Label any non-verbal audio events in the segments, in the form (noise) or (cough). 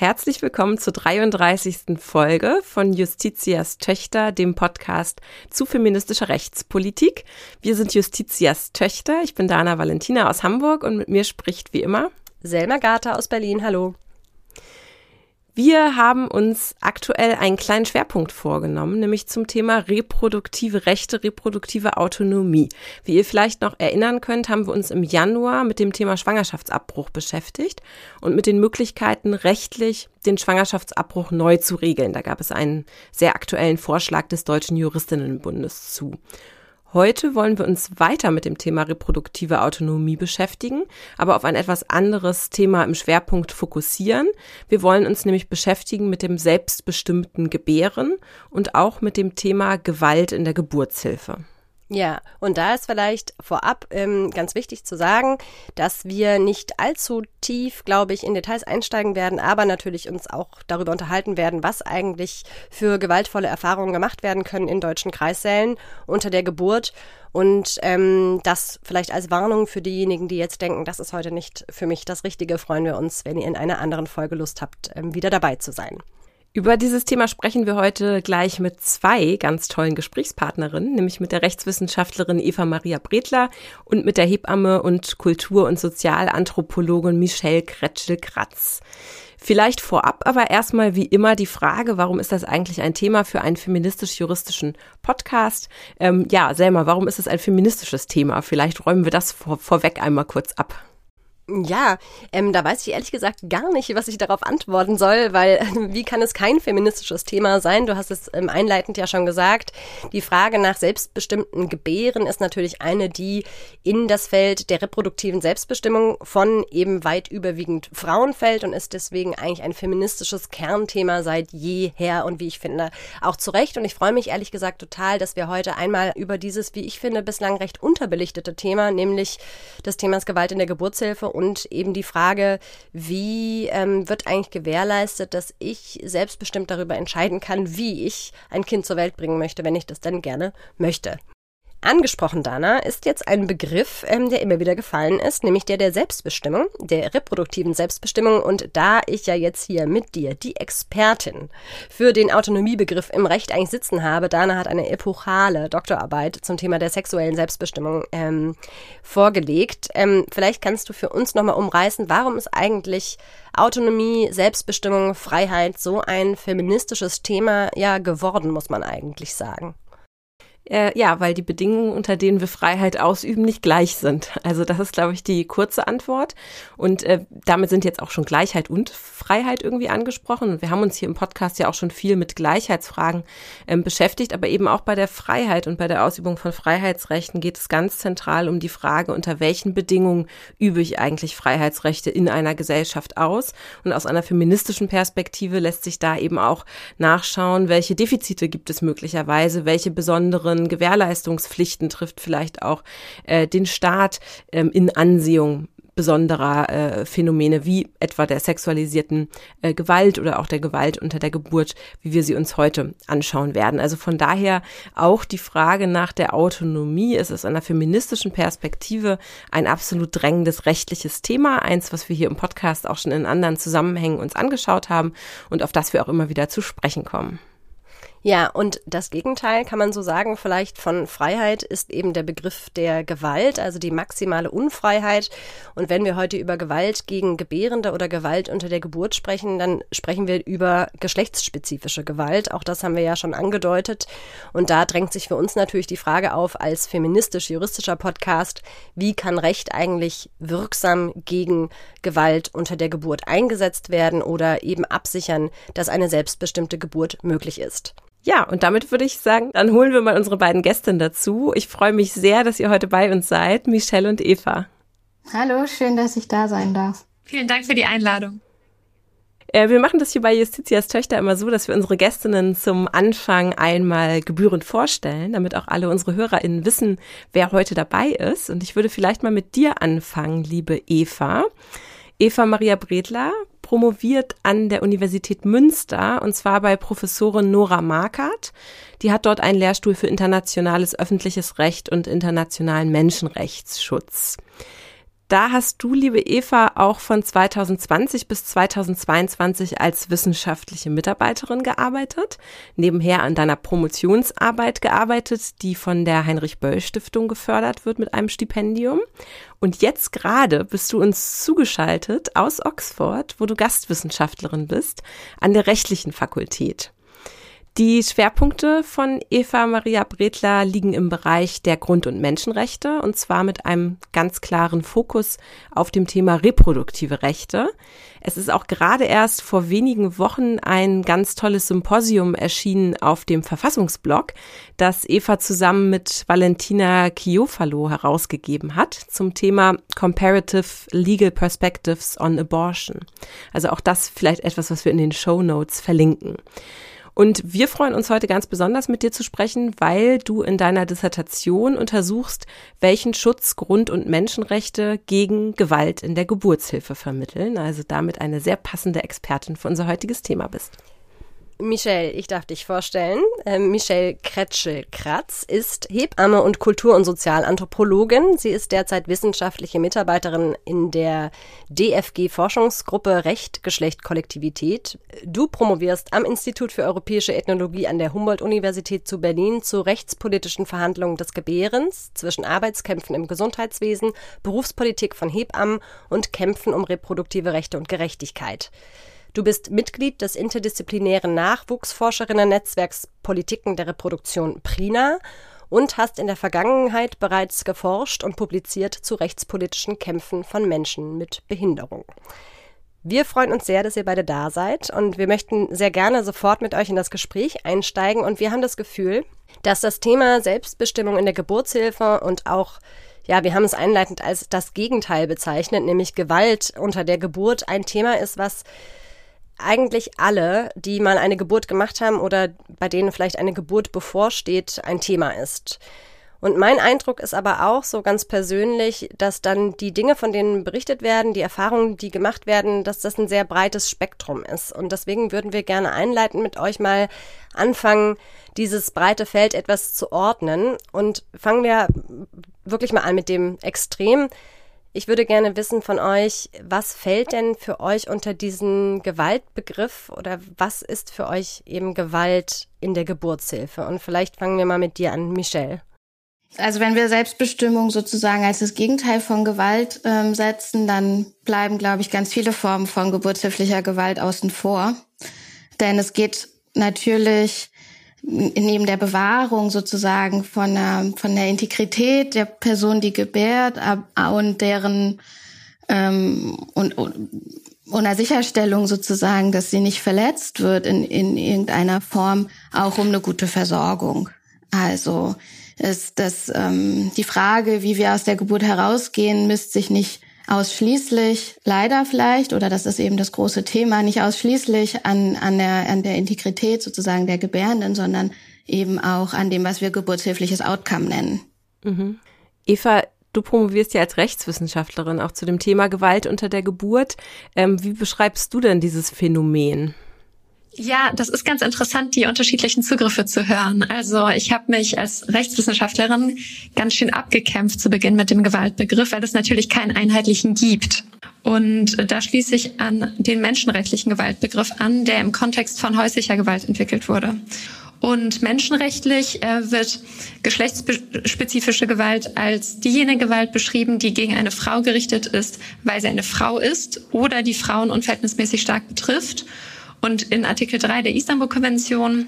Herzlich willkommen zur 33. Folge von Justitias Töchter, dem Podcast zu feministischer Rechtspolitik. Wir sind Justitias Töchter. Ich bin Dana Valentina aus Hamburg und mit mir spricht wie immer Selma Gata aus Berlin. Hallo. Wir haben uns aktuell einen kleinen Schwerpunkt vorgenommen, nämlich zum Thema reproduktive Rechte, reproduktive Autonomie. Wie ihr vielleicht noch erinnern könnt, haben wir uns im Januar mit dem Thema Schwangerschaftsabbruch beschäftigt und mit den Möglichkeiten, rechtlich den Schwangerschaftsabbruch neu zu regeln. Da gab es einen sehr aktuellen Vorschlag des Deutschen Juristinnenbundes zu. Heute wollen wir uns weiter mit dem Thema reproduktive Autonomie beschäftigen, aber auf ein etwas anderes Thema im Schwerpunkt fokussieren. Wir wollen uns nämlich beschäftigen mit dem selbstbestimmten Gebären und auch mit dem Thema Gewalt in der Geburtshilfe. Ja, und da ist vielleicht vorab ähm, ganz wichtig zu sagen, dass wir nicht allzu tief, glaube ich, in Details einsteigen werden, aber natürlich uns auch darüber unterhalten werden, was eigentlich für gewaltvolle Erfahrungen gemacht werden können in deutschen Kreissälen unter der Geburt. Und ähm, das vielleicht als Warnung für diejenigen, die jetzt denken, das ist heute nicht für mich das Richtige, freuen wir uns, wenn ihr in einer anderen Folge Lust habt, ähm, wieder dabei zu sein. Über dieses Thema sprechen wir heute gleich mit zwei ganz tollen Gesprächspartnerinnen, nämlich mit der Rechtswissenschaftlerin Eva Maria Bredler und mit der Hebamme und Kultur- und Sozialanthropologin Michelle Kretschel-Kratz. Vielleicht vorab aber erstmal wie immer die Frage, warum ist das eigentlich ein Thema für einen feministisch-juristischen Podcast? Ähm, ja, Selma, warum ist es ein feministisches Thema? Vielleicht räumen wir das vor, vorweg einmal kurz ab. Ja, ähm, da weiß ich ehrlich gesagt gar nicht, was ich darauf antworten soll, weil (laughs) wie kann es kein feministisches Thema sein? Du hast es ähm, einleitend ja schon gesagt. Die Frage nach selbstbestimmten Gebären ist natürlich eine, die in das Feld der reproduktiven Selbstbestimmung von eben weit überwiegend Frauen fällt und ist deswegen eigentlich ein feministisches Kernthema seit jeher und wie ich finde auch zu Recht. Und ich freue mich ehrlich gesagt total, dass wir heute einmal über dieses, wie ich finde, bislang recht unterbelichtete Thema, nämlich des Themas Gewalt in der Geburtshilfe und eben die Frage, wie ähm, wird eigentlich gewährleistet, dass ich selbstbestimmt darüber entscheiden kann, wie ich ein Kind zur Welt bringen möchte, wenn ich das denn gerne möchte. Angesprochen, Dana, ist jetzt ein Begriff, ähm, der immer wieder gefallen ist, nämlich der der Selbstbestimmung, der reproduktiven Selbstbestimmung. Und da ich ja jetzt hier mit dir die Expertin für den Autonomiebegriff im Recht eigentlich sitzen habe, Dana hat eine epochale Doktorarbeit zum Thema der sexuellen Selbstbestimmung ähm, vorgelegt. Ähm, vielleicht kannst du für uns nochmal umreißen, warum ist eigentlich Autonomie, Selbstbestimmung, Freiheit so ein feministisches Thema ja geworden, muss man eigentlich sagen. Äh, ja, weil die Bedingungen, unter denen wir Freiheit ausüben, nicht gleich sind. Also das ist, glaube ich, die kurze Antwort. Und äh, damit sind jetzt auch schon Gleichheit und Freiheit irgendwie angesprochen. Und wir haben uns hier im Podcast ja auch schon viel mit Gleichheitsfragen ähm, beschäftigt, aber eben auch bei der Freiheit und bei der Ausübung von Freiheitsrechten geht es ganz zentral um die Frage, unter welchen Bedingungen übe ich eigentlich Freiheitsrechte in einer Gesellschaft aus. Und aus einer feministischen Perspektive lässt sich da eben auch nachschauen, welche Defizite gibt es möglicherweise, welche besonderen besonderen Gewährleistungspflichten trifft vielleicht auch äh, den Staat ähm, in Ansehung besonderer äh, Phänomene wie etwa der sexualisierten äh, Gewalt oder auch der Gewalt unter der Geburt, wie wir sie uns heute anschauen werden. Also von daher auch die Frage nach der Autonomie ist aus einer feministischen Perspektive ein absolut drängendes rechtliches Thema, eins, was wir hier im Podcast auch schon in anderen Zusammenhängen uns angeschaut haben und auf das wir auch immer wieder zu sprechen kommen. Ja, und das Gegenteil kann man so sagen, vielleicht von Freiheit ist eben der Begriff der Gewalt, also die maximale Unfreiheit. Und wenn wir heute über Gewalt gegen Gebärende oder Gewalt unter der Geburt sprechen, dann sprechen wir über geschlechtsspezifische Gewalt. Auch das haben wir ja schon angedeutet. Und da drängt sich für uns natürlich die Frage auf, als feministisch-juristischer Podcast, wie kann Recht eigentlich wirksam gegen Gewalt unter der Geburt eingesetzt werden oder eben absichern, dass eine selbstbestimmte Geburt möglich ist. Ja, und damit würde ich sagen, dann holen wir mal unsere beiden Gästinnen dazu. Ich freue mich sehr, dass ihr heute bei uns seid, Michelle und Eva. Hallo, schön, dass ich da sein darf. Vielen Dank für die Einladung. Äh, wir machen das hier bei Justitias Töchter immer so, dass wir unsere Gästinnen zum Anfang einmal gebührend vorstellen, damit auch alle unsere HörerInnen wissen, wer heute dabei ist. Und ich würde vielleicht mal mit dir anfangen, liebe Eva. Eva Maria Bredler promoviert an der Universität Münster und zwar bei Professorin Nora Markert. Die hat dort einen Lehrstuhl für internationales öffentliches Recht und internationalen Menschenrechtsschutz. Da hast du, liebe Eva, auch von 2020 bis 2022 als wissenschaftliche Mitarbeiterin gearbeitet, nebenher an deiner Promotionsarbeit gearbeitet, die von der Heinrich Böll Stiftung gefördert wird mit einem Stipendium. Und jetzt gerade bist du uns zugeschaltet aus Oxford, wo du Gastwissenschaftlerin bist, an der rechtlichen Fakultät. Die Schwerpunkte von Eva Maria Bredler liegen im Bereich der Grund- und Menschenrechte und zwar mit einem ganz klaren Fokus auf dem Thema reproduktive Rechte. Es ist auch gerade erst vor wenigen Wochen ein ganz tolles Symposium erschienen auf dem Verfassungsblog, das Eva zusammen mit Valentina Chiofalo herausgegeben hat zum Thema Comparative Legal Perspectives on Abortion. Also auch das vielleicht etwas, was wir in den Show Notes verlinken. Und wir freuen uns heute ganz besonders mit dir zu sprechen, weil du in deiner Dissertation untersuchst, welchen Schutz Grund- und Menschenrechte gegen Gewalt in der Geburtshilfe vermitteln. Also damit eine sehr passende Expertin für unser heutiges Thema bist. Michelle, ich darf dich vorstellen. Ähm, Michelle Kretschel-Kratz ist Hebamme und Kultur- und Sozialanthropologin. Sie ist derzeit wissenschaftliche Mitarbeiterin in der DFG-Forschungsgruppe Recht, Geschlecht, Kollektivität. Du promovierst am Institut für europäische Ethnologie an der Humboldt-Universität zu Berlin zu rechtspolitischen Verhandlungen des Gebärens zwischen Arbeitskämpfen im Gesundheitswesen, Berufspolitik von Hebammen und Kämpfen um reproduktive Rechte und Gerechtigkeit. Du bist Mitglied des interdisziplinären Nachwuchsforscherinnen-Netzwerks Politiken der Reproduktion PRINA und hast in der Vergangenheit bereits geforscht und publiziert zu rechtspolitischen Kämpfen von Menschen mit Behinderung. Wir freuen uns sehr, dass ihr beide da seid und wir möchten sehr gerne sofort mit euch in das Gespräch einsteigen und wir haben das Gefühl, dass das Thema Selbstbestimmung in der Geburtshilfe und auch ja, wir haben es einleitend als das Gegenteil bezeichnet, nämlich Gewalt unter der Geburt ein Thema ist, was eigentlich alle, die mal eine Geburt gemacht haben oder bei denen vielleicht eine Geburt bevorsteht, ein Thema ist. Und mein Eindruck ist aber auch so ganz persönlich, dass dann die Dinge, von denen berichtet werden, die Erfahrungen, die gemacht werden, dass das ein sehr breites Spektrum ist. Und deswegen würden wir gerne einleiten, mit euch mal anfangen, dieses breite Feld etwas zu ordnen. Und fangen wir wirklich mal an mit dem Extrem. Ich würde gerne wissen von euch, was fällt denn für euch unter diesen Gewaltbegriff oder was ist für euch eben Gewalt in der Geburtshilfe? Und vielleicht fangen wir mal mit dir an, Michelle. Also wenn wir Selbstbestimmung sozusagen als das Gegenteil von Gewalt ähm, setzen, dann bleiben, glaube ich, ganz viele Formen von geburtshilflicher Gewalt außen vor. Denn es geht natürlich neben der Bewahrung sozusagen von der, von der Integrität der Person, die gebärt und deren ähm, und, und der Sicherstellung sozusagen, dass sie nicht verletzt wird in, in irgendeiner Form, auch um eine gute Versorgung. Also ist das ähm, die Frage, wie wir aus der Geburt herausgehen, misst sich nicht ausschließlich, leider vielleicht, oder das ist eben das große Thema, nicht ausschließlich an, an, der, an der Integrität sozusagen der Gebärenden, sondern eben auch an dem, was wir geburtshilfliches Outcome nennen. Mhm. Eva, du promovierst ja als Rechtswissenschaftlerin auch zu dem Thema Gewalt unter der Geburt. Ähm, wie beschreibst du denn dieses Phänomen? Ja, das ist ganz interessant, die unterschiedlichen Zugriffe zu hören. Also ich habe mich als Rechtswissenschaftlerin ganz schön abgekämpft zu Beginn mit dem Gewaltbegriff, weil es natürlich keinen einheitlichen gibt. Und da schließe ich an den menschenrechtlichen Gewaltbegriff an, der im Kontext von häuslicher Gewalt entwickelt wurde. Und menschenrechtlich äh, wird geschlechtsspezifische Gewalt als diejenige Gewalt beschrieben, die gegen eine Frau gerichtet ist, weil sie eine Frau ist oder die Frauen unverhältnismäßig stark betrifft und in Artikel 3 der Istanbul-Konvention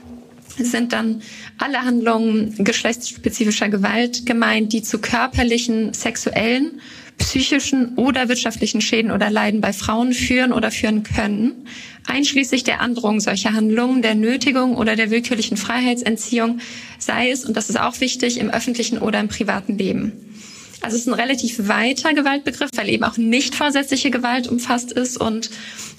sind dann alle Handlungen geschlechtsspezifischer Gewalt gemeint, die zu körperlichen, sexuellen, psychischen oder wirtschaftlichen Schäden oder Leiden bei Frauen führen oder führen können, einschließlich der Androhung solcher Handlungen, der Nötigung oder der willkürlichen Freiheitsentziehung, sei es, und das ist auch wichtig, im öffentlichen oder im privaten Leben. Also es ist ein relativ weiter Gewaltbegriff, weil eben auch nicht vorsätzliche Gewalt umfasst ist und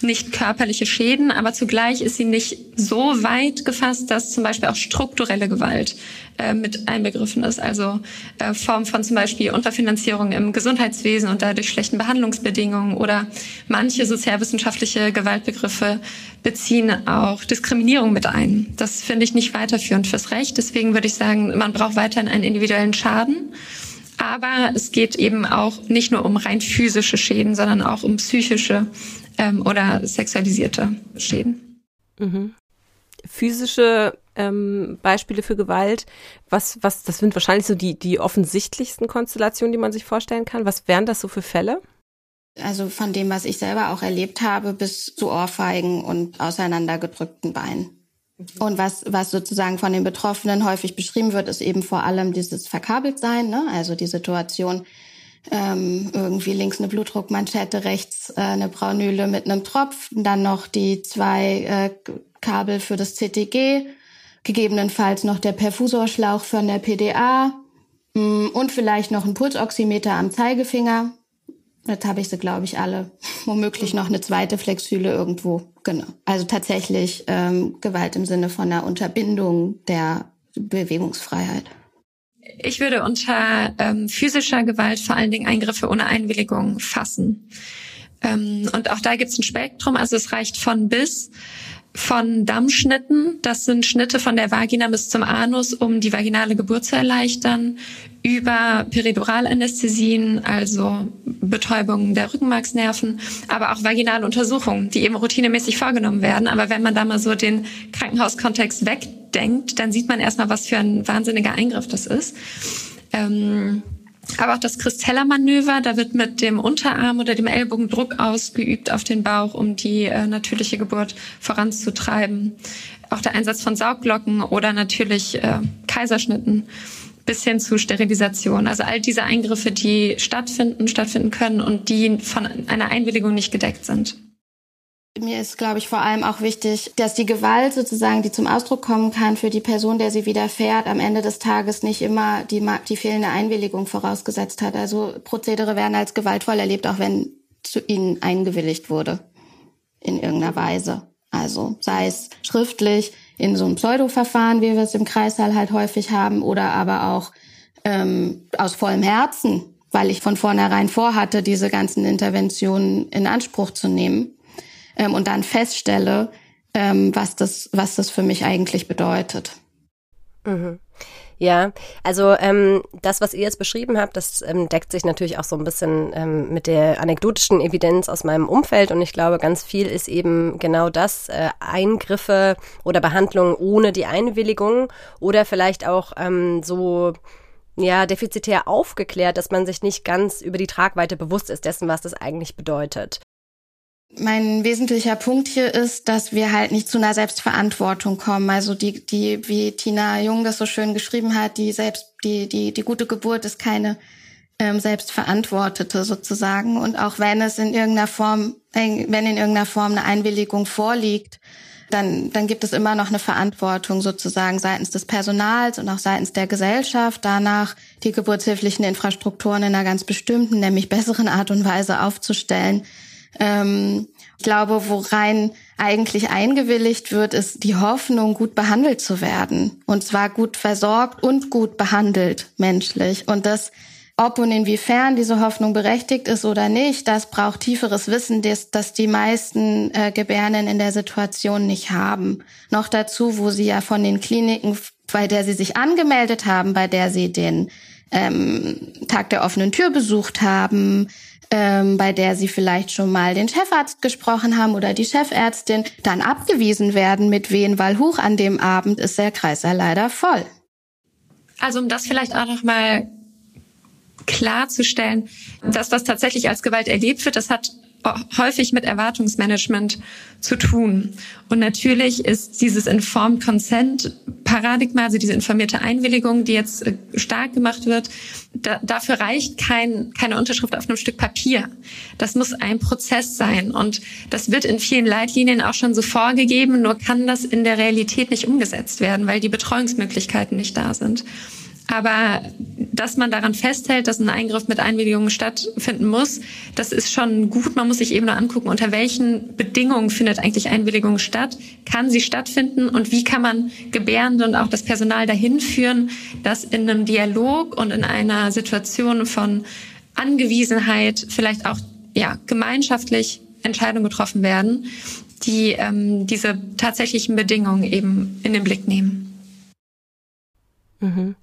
nicht körperliche Schäden, aber zugleich ist sie nicht so weit gefasst, dass zum Beispiel auch strukturelle Gewalt äh, mit einbegriffen ist. Also äh, Form von zum Beispiel Unterfinanzierung im Gesundheitswesen und dadurch schlechten Behandlungsbedingungen oder manche sozialwissenschaftliche Gewaltbegriffe beziehen auch Diskriminierung mit ein. Das finde ich nicht weiterführend fürs Recht. Deswegen würde ich sagen, man braucht weiterhin einen individuellen Schaden. Aber es geht eben auch nicht nur um rein physische Schäden, sondern auch um psychische ähm, oder sexualisierte Schäden. Mhm. Physische ähm, Beispiele für Gewalt, was, was, das sind wahrscheinlich so die, die offensichtlichsten Konstellationen, die man sich vorstellen kann. Was wären das so für Fälle? Also von dem, was ich selber auch erlebt habe, bis zu Ohrfeigen und auseinandergedrückten Beinen. Und was, was sozusagen von den Betroffenen häufig beschrieben wird, ist eben vor allem dieses Verkabeltsein, ne? also die Situation, ähm, irgendwie links eine Blutdruckmanschette, rechts äh, eine Braunüle mit einem Tropf, dann noch die zwei äh, Kabel für das CTG, gegebenenfalls noch der Perfusorschlauch von der PDA mh, mm, und vielleicht noch ein Pulsoximeter am Zeigefinger. Jetzt habe ich sie, glaube ich, alle. Womöglich noch eine zweite Flexhüle irgendwo. Genau. Also tatsächlich ähm, Gewalt im Sinne von einer Unterbindung der Bewegungsfreiheit. Ich würde unter ähm, physischer Gewalt vor allen Dingen Eingriffe ohne Einwilligung fassen. Ähm, und auch da gibt es ein Spektrum, also es reicht von bis von Dammschnitten, das sind Schnitte von der Vagina bis zum Anus, um die vaginale Geburt zu erleichtern, über Periduralanästhesien, also Betäubungen der Rückenmarksnerven, aber auch vaginale Untersuchungen, die eben routinemäßig vorgenommen werden. Aber wenn man da mal so den Krankenhauskontext wegdenkt, dann sieht man erstmal, was für ein wahnsinniger Eingriff das ist. Ähm, aber auch das Christeller-Manöver, da wird mit dem Unterarm oder dem Ellbogen Druck ausgeübt auf den Bauch, um die äh, natürliche Geburt voranzutreiben. Auch der Einsatz von Saugglocken oder natürlich äh, Kaiserschnitten bis hin zu Sterilisation. Also all diese Eingriffe, die stattfinden, stattfinden können und die von einer Einwilligung nicht gedeckt sind. Mir ist, glaube ich, vor allem auch wichtig, dass die Gewalt sozusagen, die zum Ausdruck kommen kann für die Person, der sie widerfährt, am Ende des Tages nicht immer die, die fehlende Einwilligung vorausgesetzt hat. Also Prozedere werden als gewaltvoll erlebt, auch wenn zu ihnen eingewilligt wurde. In irgendeiner Weise. Also sei es schriftlich in so einem Pseudo-Verfahren, wie wir es im Kreissaal halt häufig haben, oder aber auch ähm, aus vollem Herzen, weil ich von vornherein vorhatte, diese ganzen Interventionen in Anspruch zu nehmen ähm, und dann feststelle, ähm, was, das, was das für mich eigentlich bedeutet. Mhm. Ja, also ähm, das, was ihr jetzt beschrieben habt, das ähm, deckt sich natürlich auch so ein bisschen ähm, mit der anekdotischen Evidenz aus meinem Umfeld und ich glaube, ganz viel ist eben genau das, äh, Eingriffe oder Behandlungen ohne die Einwilligung oder vielleicht auch ähm, so ja, defizitär aufgeklärt, dass man sich nicht ganz über die Tragweite bewusst ist dessen, was das eigentlich bedeutet. Mein wesentlicher Punkt hier ist, dass wir halt nicht zu einer Selbstverantwortung kommen. Also die, die, wie Tina Jung das so schön geschrieben hat, die selbst, die, die, die gute Geburt ist keine ähm, selbstverantwortete sozusagen. Und auch wenn es in irgendeiner Form, wenn in irgendeiner Form eine Einwilligung vorliegt, dann, dann gibt es immer noch eine Verantwortung sozusagen seitens des Personals und auch seitens der Gesellschaft, danach die geburtshilflichen Infrastrukturen in einer ganz bestimmten, nämlich besseren Art und Weise aufzustellen, ähm, ich glaube, worein eigentlich eingewilligt wird, ist die Hoffnung, gut behandelt zu werden. Und zwar gut versorgt und gut behandelt menschlich. Und das, ob und inwiefern diese Hoffnung berechtigt ist oder nicht, das braucht tieferes Wissen, das, das die meisten äh, Gebärenden in der Situation nicht haben. Noch dazu, wo sie ja von den Kliniken, bei der sie sich angemeldet haben, bei der sie den ähm, Tag der offenen Tür besucht haben, ähm, bei der sie vielleicht schon mal den Chefarzt gesprochen haben oder die Chefärztin, dann abgewiesen werden mit wen, weil hoch an dem Abend ist der Kreis leider voll. Also um das vielleicht auch noch mal klarzustellen, das, was tatsächlich als Gewalt erlebt wird, das hat häufig mit Erwartungsmanagement zu tun. Und natürlich ist dieses Informed Consent Paradigma, also diese informierte Einwilligung, die jetzt äh, stark gemacht wird, da, dafür reicht kein, keine Unterschrift auf einem Stück Papier. Das muss ein Prozess sein. Und das wird in vielen Leitlinien auch schon so vorgegeben, nur kann das in der Realität nicht umgesetzt werden, weil die Betreuungsmöglichkeiten nicht da sind. Aber dass man daran festhält, dass ein Eingriff mit Einwilligung stattfinden muss, das ist schon gut. Man muss sich eben nur angucken, unter welchen Bedingungen findet eigentlich Einwilligung statt, kann sie stattfinden und wie kann man Gebärende und auch das Personal dahin führen, dass in einem Dialog und in einer Situation von Angewiesenheit vielleicht auch ja, gemeinschaftlich Entscheidungen getroffen werden, die ähm, diese tatsächlichen Bedingungen eben in den Blick nehmen. Mhm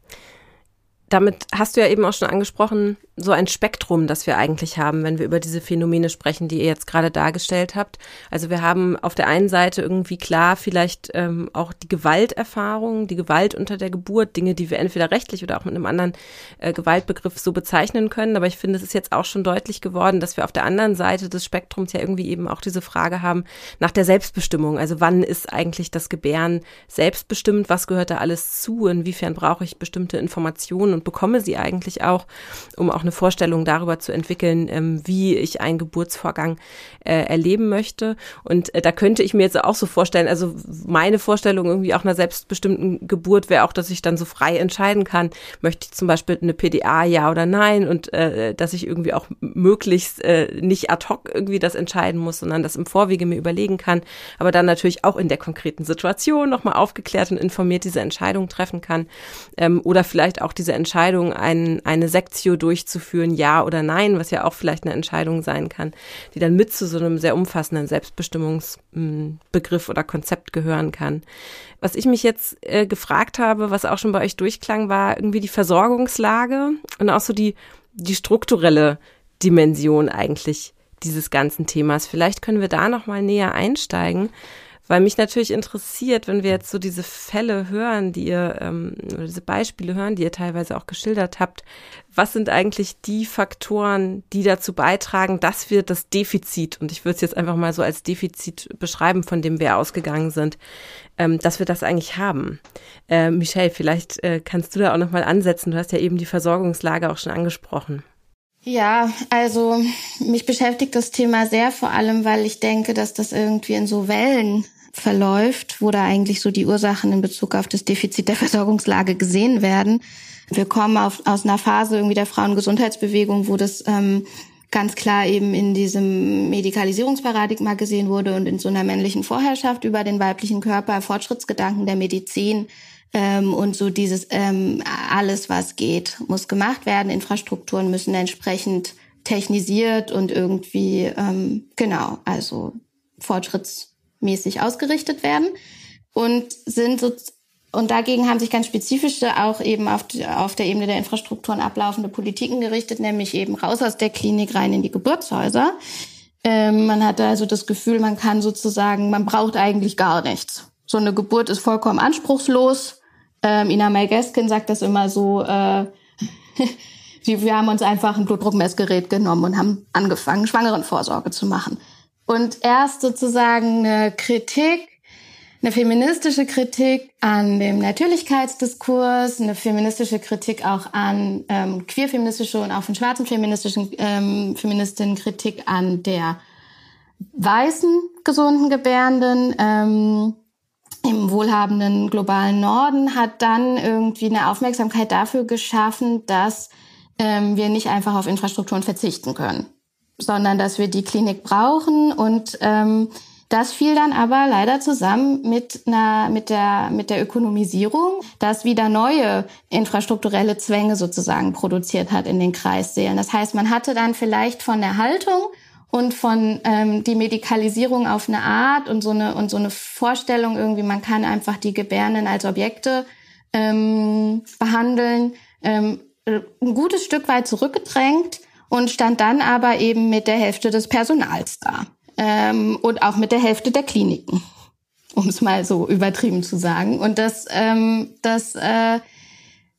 damit hast du ja eben auch schon angesprochen, so ein Spektrum, das wir eigentlich haben, wenn wir über diese Phänomene sprechen, die ihr jetzt gerade dargestellt habt. Also wir haben auf der einen Seite irgendwie klar vielleicht ähm, auch die Gewalterfahrung, die Gewalt unter der Geburt, Dinge, die wir entweder rechtlich oder auch mit einem anderen äh, Gewaltbegriff so bezeichnen können. Aber ich finde, es ist jetzt auch schon deutlich geworden, dass wir auf der anderen Seite des Spektrums ja irgendwie eben auch diese Frage haben nach der Selbstbestimmung. Also wann ist eigentlich das Gebären selbstbestimmt? Was gehört da alles zu? Inwiefern brauche ich bestimmte Informationen und bekomme sie eigentlich auch, um auch eine Vorstellung darüber zu entwickeln, ähm, wie ich einen Geburtsvorgang äh, erleben möchte. Und äh, da könnte ich mir jetzt auch so vorstellen, also meine Vorstellung irgendwie auch einer selbstbestimmten Geburt wäre auch, dass ich dann so frei entscheiden kann, möchte ich zum Beispiel eine PDA ja oder nein und äh, dass ich irgendwie auch möglichst äh, nicht ad hoc irgendwie das entscheiden muss, sondern das im Vorwege mir überlegen kann, aber dann natürlich auch in der konkreten Situation nochmal aufgeklärt und informiert diese Entscheidung treffen kann ähm, oder vielleicht auch diese Entscheidung, ein, eine Sektio durchzuführen, durchzuführen, ja oder nein, was ja auch vielleicht eine Entscheidung sein kann, die dann mit zu so einem sehr umfassenden Selbstbestimmungsbegriff oder Konzept gehören kann. Was ich mich jetzt äh, gefragt habe, was auch schon bei euch durchklang, war irgendwie die Versorgungslage und auch so die, die strukturelle Dimension eigentlich dieses ganzen Themas. Vielleicht können wir da noch mal näher einsteigen. Weil mich natürlich interessiert, wenn wir jetzt so diese Fälle hören, die ihr, ähm, oder diese Beispiele hören, die ihr teilweise auch geschildert habt, was sind eigentlich die Faktoren, die dazu beitragen, dass wir das Defizit, und ich würde es jetzt einfach mal so als Defizit beschreiben, von dem wir ausgegangen sind, ähm, dass wir das eigentlich haben. Äh, Michelle, vielleicht äh, kannst du da auch nochmal ansetzen. Du hast ja eben die Versorgungslage auch schon angesprochen. Ja, also mich beschäftigt das Thema sehr, vor allem weil ich denke, dass das irgendwie in so Wellen verläuft, wo da eigentlich so die Ursachen in Bezug auf das Defizit der Versorgungslage gesehen werden. Wir kommen auf, aus einer Phase irgendwie der Frauengesundheitsbewegung, wo das ähm, ganz klar eben in diesem Medikalisierungsparadigma gesehen wurde und in so einer männlichen Vorherrschaft über den weiblichen Körper, Fortschrittsgedanken der Medizin ähm, und so dieses ähm, alles, was geht, muss gemacht werden. Infrastrukturen müssen entsprechend technisiert und irgendwie ähm, genau, also Fortschritts mäßig ausgerichtet werden und sind so und dagegen haben sich ganz spezifische auch eben auf, auf der Ebene der Infrastrukturen ablaufende Politiken gerichtet, nämlich eben raus aus der Klinik rein in die Geburtshäuser. Ähm, man hatte also das Gefühl, man kann sozusagen, man braucht eigentlich gar nichts. So eine Geburt ist vollkommen anspruchslos. Ähm, Ina May Gaskin sagt das immer so, äh, (laughs) wir haben uns einfach ein Blutdruckmessgerät genommen und haben angefangen, Schwangerenvorsorge zu machen. Und erst sozusagen eine Kritik, eine feministische Kritik an dem Natürlichkeitsdiskurs, eine feministische Kritik auch an ähm, queer-feministische und auch von schwarzen feministischen ähm, Feministinnen Kritik an der weißen gesunden Gebärenden ähm, im wohlhabenden globalen Norden hat dann irgendwie eine Aufmerksamkeit dafür geschaffen, dass ähm, wir nicht einfach auf Infrastrukturen verzichten können sondern dass wir die Klinik brauchen und ähm, das fiel dann aber leider zusammen mit einer, mit der, mit der Ökonomisierung, das wieder neue infrastrukturelle Zwänge sozusagen produziert hat in den Kreissälen. Das heißt, man hatte dann vielleicht von der Haltung und von ähm, die Medikalisierung auf eine Art und so eine und so eine Vorstellung irgendwie, man kann einfach die Gebärenden als Objekte ähm, behandeln, ähm, ein gutes Stück weit zurückgedrängt und stand dann aber eben mit der Hälfte des Personals da ähm, und auch mit der Hälfte der Kliniken, um es mal so übertrieben zu sagen. Und das, ähm, das äh,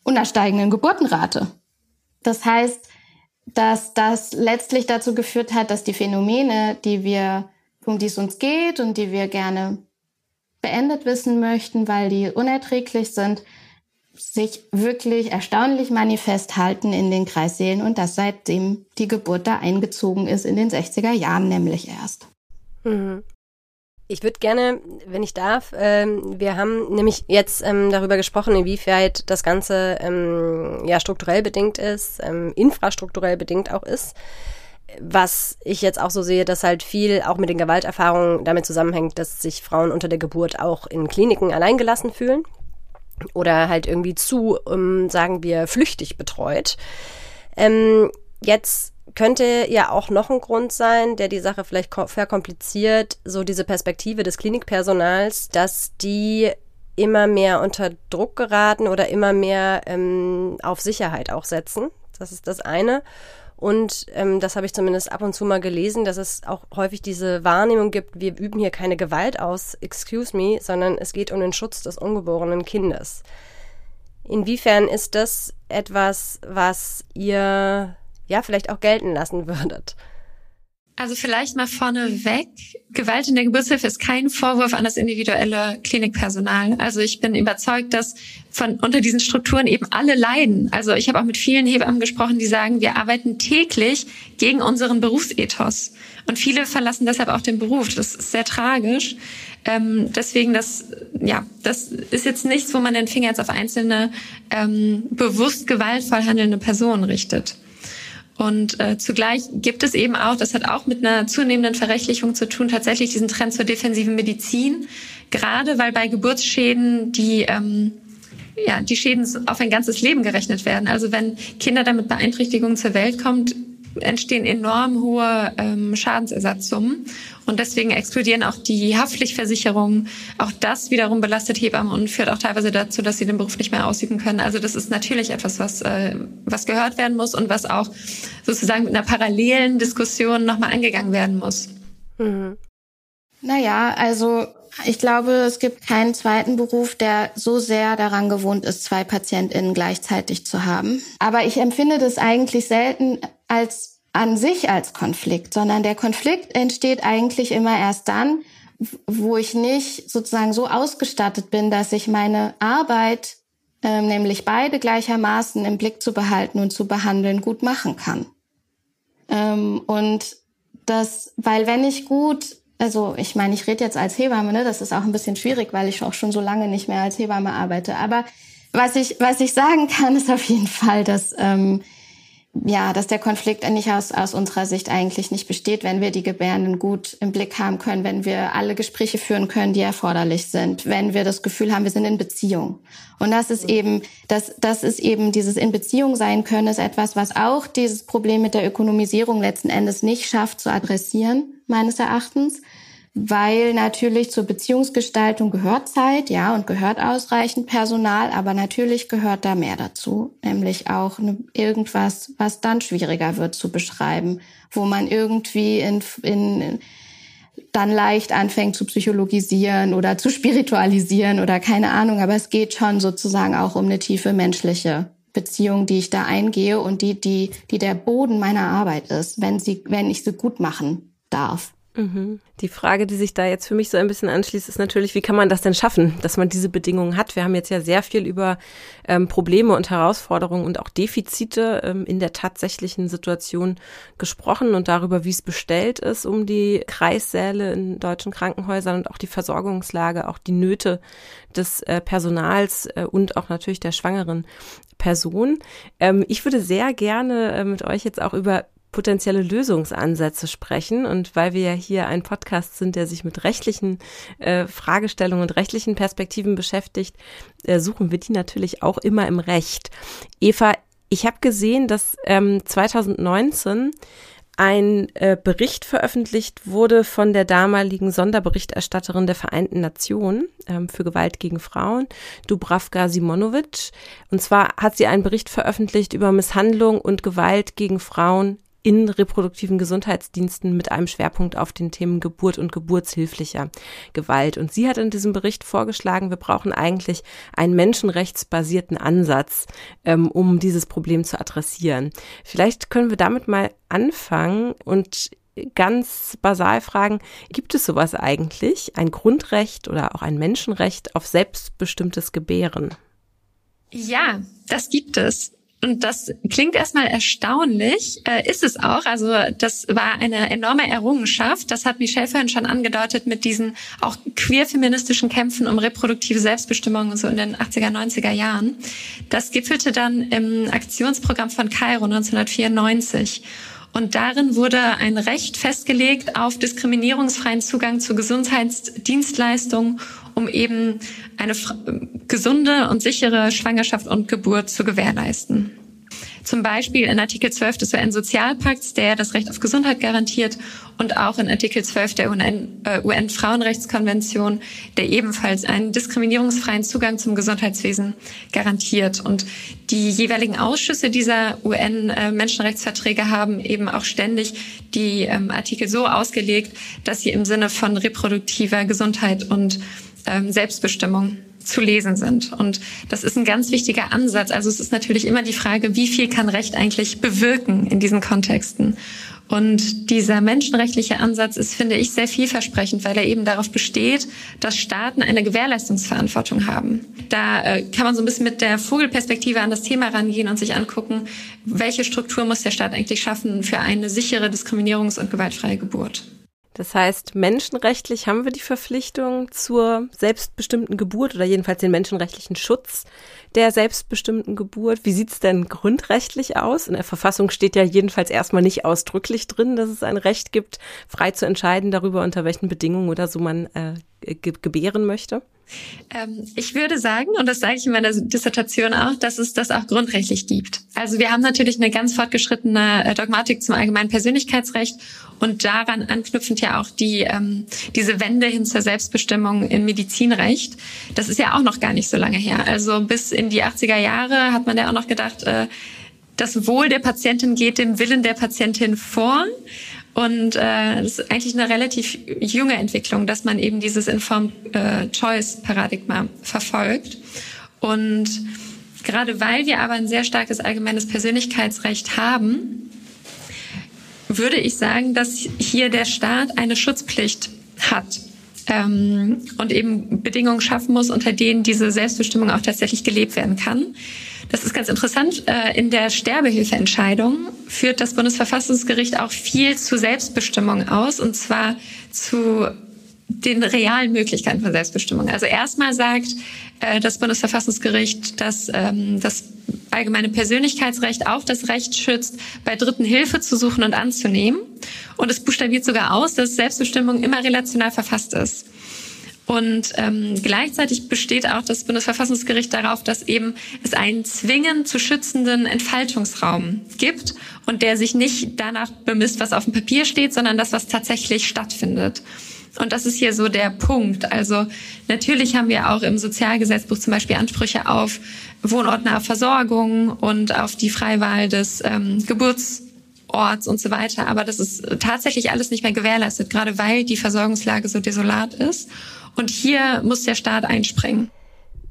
und steigenden Geburtenrate. Das heißt, dass das letztlich dazu geführt hat, dass die Phänomene, die wir, um die es uns geht und die wir gerne beendet wissen möchten, weil die unerträglich sind, sich wirklich erstaunlich manifest halten in den Kreissälen und das seitdem die Geburt da eingezogen ist, in den 60er Jahren nämlich erst. Mhm. Ich würde gerne, wenn ich darf, ähm, wir haben nämlich jetzt ähm, darüber gesprochen, inwieweit das Ganze ähm, ja strukturell bedingt ist, ähm, infrastrukturell bedingt auch ist. Was ich jetzt auch so sehe, dass halt viel auch mit den Gewalterfahrungen damit zusammenhängt, dass sich Frauen unter der Geburt auch in Kliniken alleingelassen fühlen oder halt irgendwie zu, um, sagen wir, flüchtig betreut. Ähm, jetzt könnte ja auch noch ein Grund sein, der die Sache vielleicht verkompliziert, so diese Perspektive des Klinikpersonals, dass die immer mehr unter Druck geraten oder immer mehr ähm, auf Sicherheit auch setzen. Das ist das eine. Und ähm, das habe ich zumindest ab und zu mal gelesen, dass es auch häufig diese Wahrnehmung gibt, wir üben hier keine Gewalt aus, excuse me, sondern es geht um den Schutz des ungeborenen Kindes. Inwiefern ist das etwas, was ihr ja vielleicht auch gelten lassen (laughs) würdet? Also vielleicht mal vorneweg. Gewalt in der Geburtshilfe ist kein Vorwurf an das individuelle Klinikpersonal. Also ich bin überzeugt, dass von unter diesen Strukturen eben alle leiden. Also ich habe auch mit vielen Hebammen gesprochen, die sagen, wir arbeiten täglich gegen unseren Berufsethos. Und viele verlassen deshalb auch den Beruf. Das ist sehr tragisch. Ähm, deswegen, das, ja, das ist jetzt nichts, wo man den Finger jetzt auf einzelne ähm, bewusst gewaltvoll handelnde Personen richtet. Und äh, zugleich gibt es eben auch, das hat auch mit einer zunehmenden Verrechtlichung zu tun, tatsächlich diesen Trend zur defensiven Medizin. Gerade weil bei Geburtsschäden die ähm, ja, die Schäden auf ein ganzes Leben gerechnet werden. Also wenn Kinder damit Beeinträchtigungen zur Welt kommt, entstehen enorm hohe ähm, Schadensersatzsummen. Und deswegen explodieren auch die Haftpflichtversicherungen. Auch das wiederum belastet Hebammen und führt auch teilweise dazu, dass sie den Beruf nicht mehr ausüben können. Also das ist natürlich etwas, was, äh, was gehört werden muss und was auch sozusagen mit einer parallelen Diskussion nochmal angegangen werden muss. Mhm. Naja, also ich glaube, es gibt keinen zweiten Beruf, der so sehr daran gewohnt ist, zwei PatientInnen gleichzeitig zu haben. Aber ich empfinde das eigentlich selten als an sich als Konflikt, sondern der Konflikt entsteht eigentlich immer erst dann, wo ich nicht sozusagen so ausgestattet bin, dass ich meine Arbeit, äh, nämlich beide gleichermaßen im Blick zu behalten und zu behandeln, gut machen kann. Ähm, und das, weil wenn ich gut, also ich meine, ich rede jetzt als Hebamme, ne, das ist auch ein bisschen schwierig, weil ich auch schon so lange nicht mehr als Hebamme arbeite. Aber was ich, was ich sagen kann, ist auf jeden Fall, dass ähm, ja, dass der Konflikt eigentlich aus, aus unserer Sicht eigentlich nicht besteht, wenn wir die Gebärden gut im Blick haben können, wenn wir alle Gespräche führen können, die erforderlich sind, wenn wir das Gefühl haben, wir sind in Beziehung. Und das ist eben, das, das ist eben dieses in Beziehung sein können, ist etwas, was auch dieses Problem mit der Ökonomisierung letzten Endes nicht schafft zu adressieren, meines Erachtens weil natürlich zur Beziehungsgestaltung gehört Zeit, ja, und gehört ausreichend Personal, aber natürlich gehört da mehr dazu, nämlich auch ne, irgendwas, was dann schwieriger wird zu beschreiben, wo man irgendwie in, in dann leicht anfängt zu psychologisieren oder zu spiritualisieren oder keine Ahnung, aber es geht schon sozusagen auch um eine tiefe menschliche Beziehung, die ich da eingehe und die, die, die der Boden meiner Arbeit ist, wenn sie, wenn ich sie gut machen darf. Mhm. Die Frage, die sich da jetzt für mich so ein bisschen anschließt, ist natürlich, wie kann man das denn schaffen, dass man diese Bedingungen hat? Wir haben jetzt ja sehr viel über ähm, Probleme und Herausforderungen und auch Defizite ähm, in der tatsächlichen Situation gesprochen und darüber, wie es bestellt ist um die Kreissäle in deutschen Krankenhäusern und auch die Versorgungslage, auch die Nöte des äh, Personals äh, und auch natürlich der schwangeren Person. Ähm, ich würde sehr gerne äh, mit euch jetzt auch über potenzielle Lösungsansätze sprechen. Und weil wir ja hier ein Podcast sind, der sich mit rechtlichen äh, Fragestellungen und rechtlichen Perspektiven beschäftigt, äh, suchen wir die natürlich auch immer im Recht. Eva, ich habe gesehen, dass ähm, 2019 ein äh, Bericht veröffentlicht wurde von der damaligen Sonderberichterstatterin der Vereinten Nationen ähm, für Gewalt gegen Frauen, Dubravka Simonovic. Und zwar hat sie einen Bericht veröffentlicht über Misshandlung und Gewalt gegen Frauen in reproduktiven Gesundheitsdiensten mit einem Schwerpunkt auf den Themen Geburt und geburtshilflicher Gewalt. Und sie hat in diesem Bericht vorgeschlagen, wir brauchen eigentlich einen menschenrechtsbasierten Ansatz, ähm, um dieses Problem zu adressieren. Vielleicht können wir damit mal anfangen und ganz basal fragen, gibt es sowas eigentlich, ein Grundrecht oder auch ein Menschenrecht auf selbstbestimmtes Gebären? Ja, das gibt es. Und das klingt erstmal erstaunlich, äh, ist es auch. Also das war eine enorme Errungenschaft. Das hat Michelle vorhin schon angedeutet mit diesen auch queer-feministischen Kämpfen um reproduktive Selbstbestimmung so in den 80er, 90er Jahren. Das gipfelte dann im Aktionsprogramm von Kairo 1994. Und darin wurde ein Recht festgelegt auf diskriminierungsfreien Zugang zu Gesundheitsdienstleistungen, um eben eine gesunde und sichere Schwangerschaft und Geburt zu gewährleisten. Zum Beispiel in Artikel 12 des UN-Sozialpakts, der das Recht auf Gesundheit garantiert, und auch in Artikel 12 der UN-Frauenrechtskonvention, äh, der ebenfalls einen diskriminierungsfreien Zugang zum Gesundheitswesen garantiert. Und die jeweiligen Ausschüsse dieser UN-Menschenrechtsverträge haben eben auch ständig die ähm, Artikel so ausgelegt, dass sie im Sinne von reproduktiver Gesundheit und ähm, Selbstbestimmung zu lesen sind. Und das ist ein ganz wichtiger Ansatz. Also es ist natürlich immer die Frage, wie viel kann Recht eigentlich bewirken in diesen Kontexten? Und dieser menschenrechtliche Ansatz ist, finde ich, sehr vielversprechend, weil er eben darauf besteht, dass Staaten eine Gewährleistungsverantwortung haben. Da äh, kann man so ein bisschen mit der Vogelperspektive an das Thema rangehen und sich angucken, welche Struktur muss der Staat eigentlich schaffen für eine sichere diskriminierungs- und gewaltfreie Geburt. Das heißt, menschenrechtlich haben wir die Verpflichtung zur selbstbestimmten Geburt oder jedenfalls den menschenrechtlichen Schutz der selbstbestimmten Geburt. Wie sieht's denn grundrechtlich aus? In der Verfassung steht ja jedenfalls erstmal nicht ausdrücklich drin, dass es ein Recht gibt, frei zu entscheiden darüber, unter welchen Bedingungen oder so man äh, gebären möchte. Ähm, ich würde sagen, und das sage ich in meiner Dissertation auch, dass es das auch grundrechtlich gibt. Also wir haben natürlich eine ganz fortgeschrittene äh, Dogmatik zum allgemeinen Persönlichkeitsrecht und daran anknüpfend ja auch die ähm, diese Wende hin zur Selbstbestimmung im Medizinrecht. Das ist ja auch noch gar nicht so lange her. Also bis in die 80er Jahre hat man ja auch noch gedacht, äh, das Wohl der Patientin geht dem Willen der Patientin vor. Und äh, das ist eigentlich eine relativ junge Entwicklung, dass man eben dieses Informed äh, Choice Paradigma verfolgt. Und gerade weil wir aber ein sehr starkes allgemeines Persönlichkeitsrecht haben, würde ich sagen, dass hier der Staat eine Schutzpflicht hat ähm, und eben Bedingungen schaffen muss, unter denen diese Selbstbestimmung auch tatsächlich gelebt werden kann. Das ist ganz interessant. Äh, in der Sterbehilfeentscheidung führt das Bundesverfassungsgericht auch viel zu Selbstbestimmung aus, und zwar zu den realen Möglichkeiten von Selbstbestimmung. Also erstmal sagt äh, das Bundesverfassungsgericht, dass ähm, das allgemeine Persönlichkeitsrecht auch das Recht schützt, bei Dritten Hilfe zu suchen und anzunehmen. Und es buchstabiert sogar aus, dass Selbstbestimmung immer relational verfasst ist. Und ähm, gleichzeitig besteht auch das Bundesverfassungsgericht darauf, dass eben es einen zwingend zu schützenden Entfaltungsraum gibt und der sich nicht danach bemisst, was auf dem Papier steht, sondern das, was tatsächlich stattfindet. Und das ist hier so der Punkt. Also natürlich haben wir auch im Sozialgesetzbuch zum Beispiel Ansprüche auf wohnortnahe Versorgung und auf die Freiwahl des ähm, Geburtsorts und so weiter. Aber das ist tatsächlich alles nicht mehr gewährleistet, gerade weil die Versorgungslage so desolat ist. Und hier muss der Staat einspringen.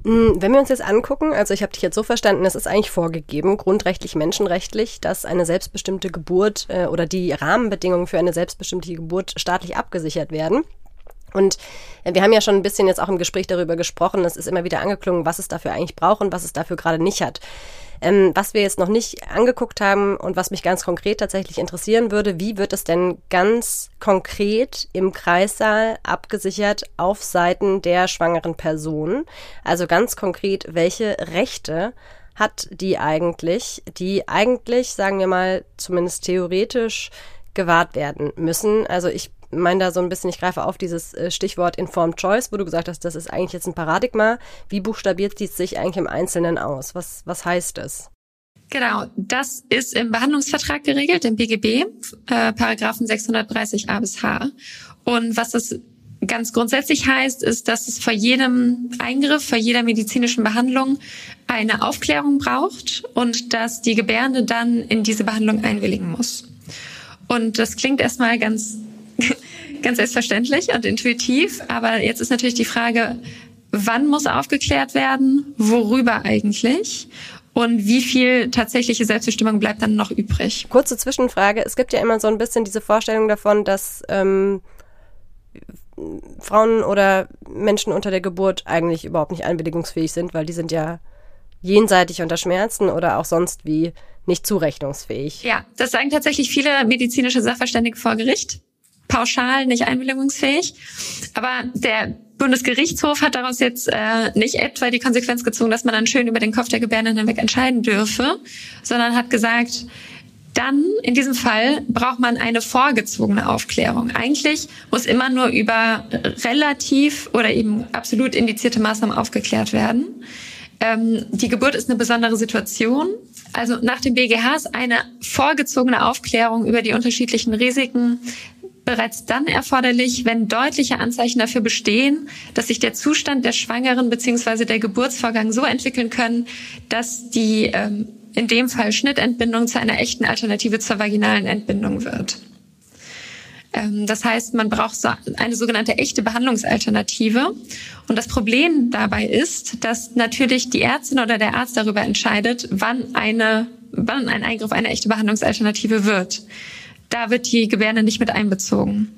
Hm, wenn wir uns jetzt angucken, also ich habe dich jetzt so verstanden, es ist eigentlich vorgegeben, grundrechtlich, menschenrechtlich, dass eine selbstbestimmte Geburt äh, oder die Rahmenbedingungen für eine selbstbestimmte Geburt staatlich abgesichert werden. Und äh, wir haben ja schon ein bisschen jetzt auch im Gespräch darüber gesprochen, es ist immer wieder angeklungen, was es dafür eigentlich braucht und was es dafür gerade nicht hat. Ähm, was wir jetzt noch nicht angeguckt haben und was mich ganz konkret tatsächlich interessieren würde, wie wird es denn ganz konkret im Kreissaal abgesichert auf Seiten der schwangeren Person? Also ganz konkret, welche Rechte hat die eigentlich, die eigentlich, sagen wir mal, zumindest theoretisch gewahrt werden müssen. Also ich meine da so ein bisschen, ich greife auf dieses äh, Stichwort Informed Choice, wo du gesagt hast, das ist eigentlich jetzt ein Paradigma. Wie buchstabiert dies sich eigentlich im Einzelnen aus? Was, was heißt es? Genau, das ist im Behandlungsvertrag geregelt, im BGB, äh, Paragraphen 630a bis h. Und was das ganz grundsätzlich heißt, ist, dass es vor jedem Eingriff, vor jeder medizinischen Behandlung eine Aufklärung braucht und dass die Gebärende dann in diese Behandlung einwilligen muss. Und das klingt erstmal ganz (laughs) ganz selbstverständlich und intuitiv. Aber jetzt ist natürlich die Frage, wann muss aufgeklärt werden, worüber eigentlich? Und wie viel tatsächliche Selbstbestimmung bleibt dann noch übrig? Kurze Zwischenfrage. Es gibt ja immer so ein bisschen diese Vorstellung davon, dass ähm, Frauen oder Menschen unter der Geburt eigentlich überhaupt nicht einwilligungsfähig sind, weil die sind ja jenseitig unter Schmerzen oder auch sonst wie nicht zurechnungsfähig. Ja, das sagen tatsächlich viele medizinische Sachverständige vor Gericht. Pauschal nicht einwilligungsfähig. Aber der Bundesgerichtshof hat daraus jetzt äh, nicht etwa die Konsequenz gezogen, dass man dann schön über den Kopf der Gebärden hinweg entscheiden dürfe, sondern hat gesagt, dann in diesem Fall braucht man eine vorgezogene Aufklärung. Eigentlich muss immer nur über relativ oder eben absolut indizierte Maßnahmen aufgeklärt werden. Ähm, die Geburt ist eine besondere Situation. Also nach dem BGH ist eine vorgezogene Aufklärung über die unterschiedlichen Risiken bereits dann erforderlich, wenn deutliche Anzeichen dafür bestehen, dass sich der Zustand der Schwangeren bzw. der Geburtsvorgang so entwickeln können, dass die ähm, in dem Fall Schnittentbindung zu einer echten Alternative zur vaginalen Entbindung wird. Ähm, das heißt, man braucht eine sogenannte echte Behandlungsalternative. Und das Problem dabei ist, dass natürlich die Ärztin oder der Arzt darüber entscheidet, wann eine, wann ein Eingriff eine echte Behandlungsalternative wird. Da wird die Gebärde nicht mit einbezogen.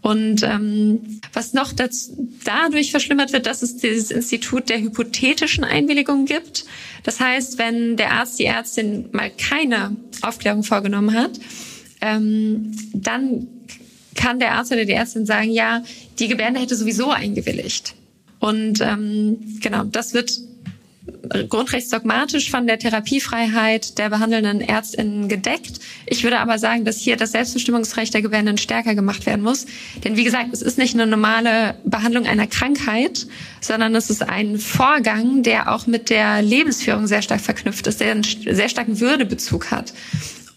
Und ähm, was noch dazu, dadurch verschlimmert wird, dass es dieses Institut der hypothetischen Einwilligung gibt. Das heißt, wenn der Arzt, die Ärztin mal keine Aufklärung vorgenommen hat, ähm, dann kann der Arzt oder die Ärztin sagen, ja, die Gebärde hätte sowieso eingewilligt. Und ähm, genau, das wird grundrechtsdogmatisch von der Therapiefreiheit der behandelnden Ärztinnen gedeckt. Ich würde aber sagen, dass hier das Selbstbestimmungsrecht der Gebärenden stärker gemacht werden muss. Denn wie gesagt, es ist nicht eine normale Behandlung einer Krankheit, sondern es ist ein Vorgang, der auch mit der Lebensführung sehr stark verknüpft ist, der einen sehr starken Würdebezug hat.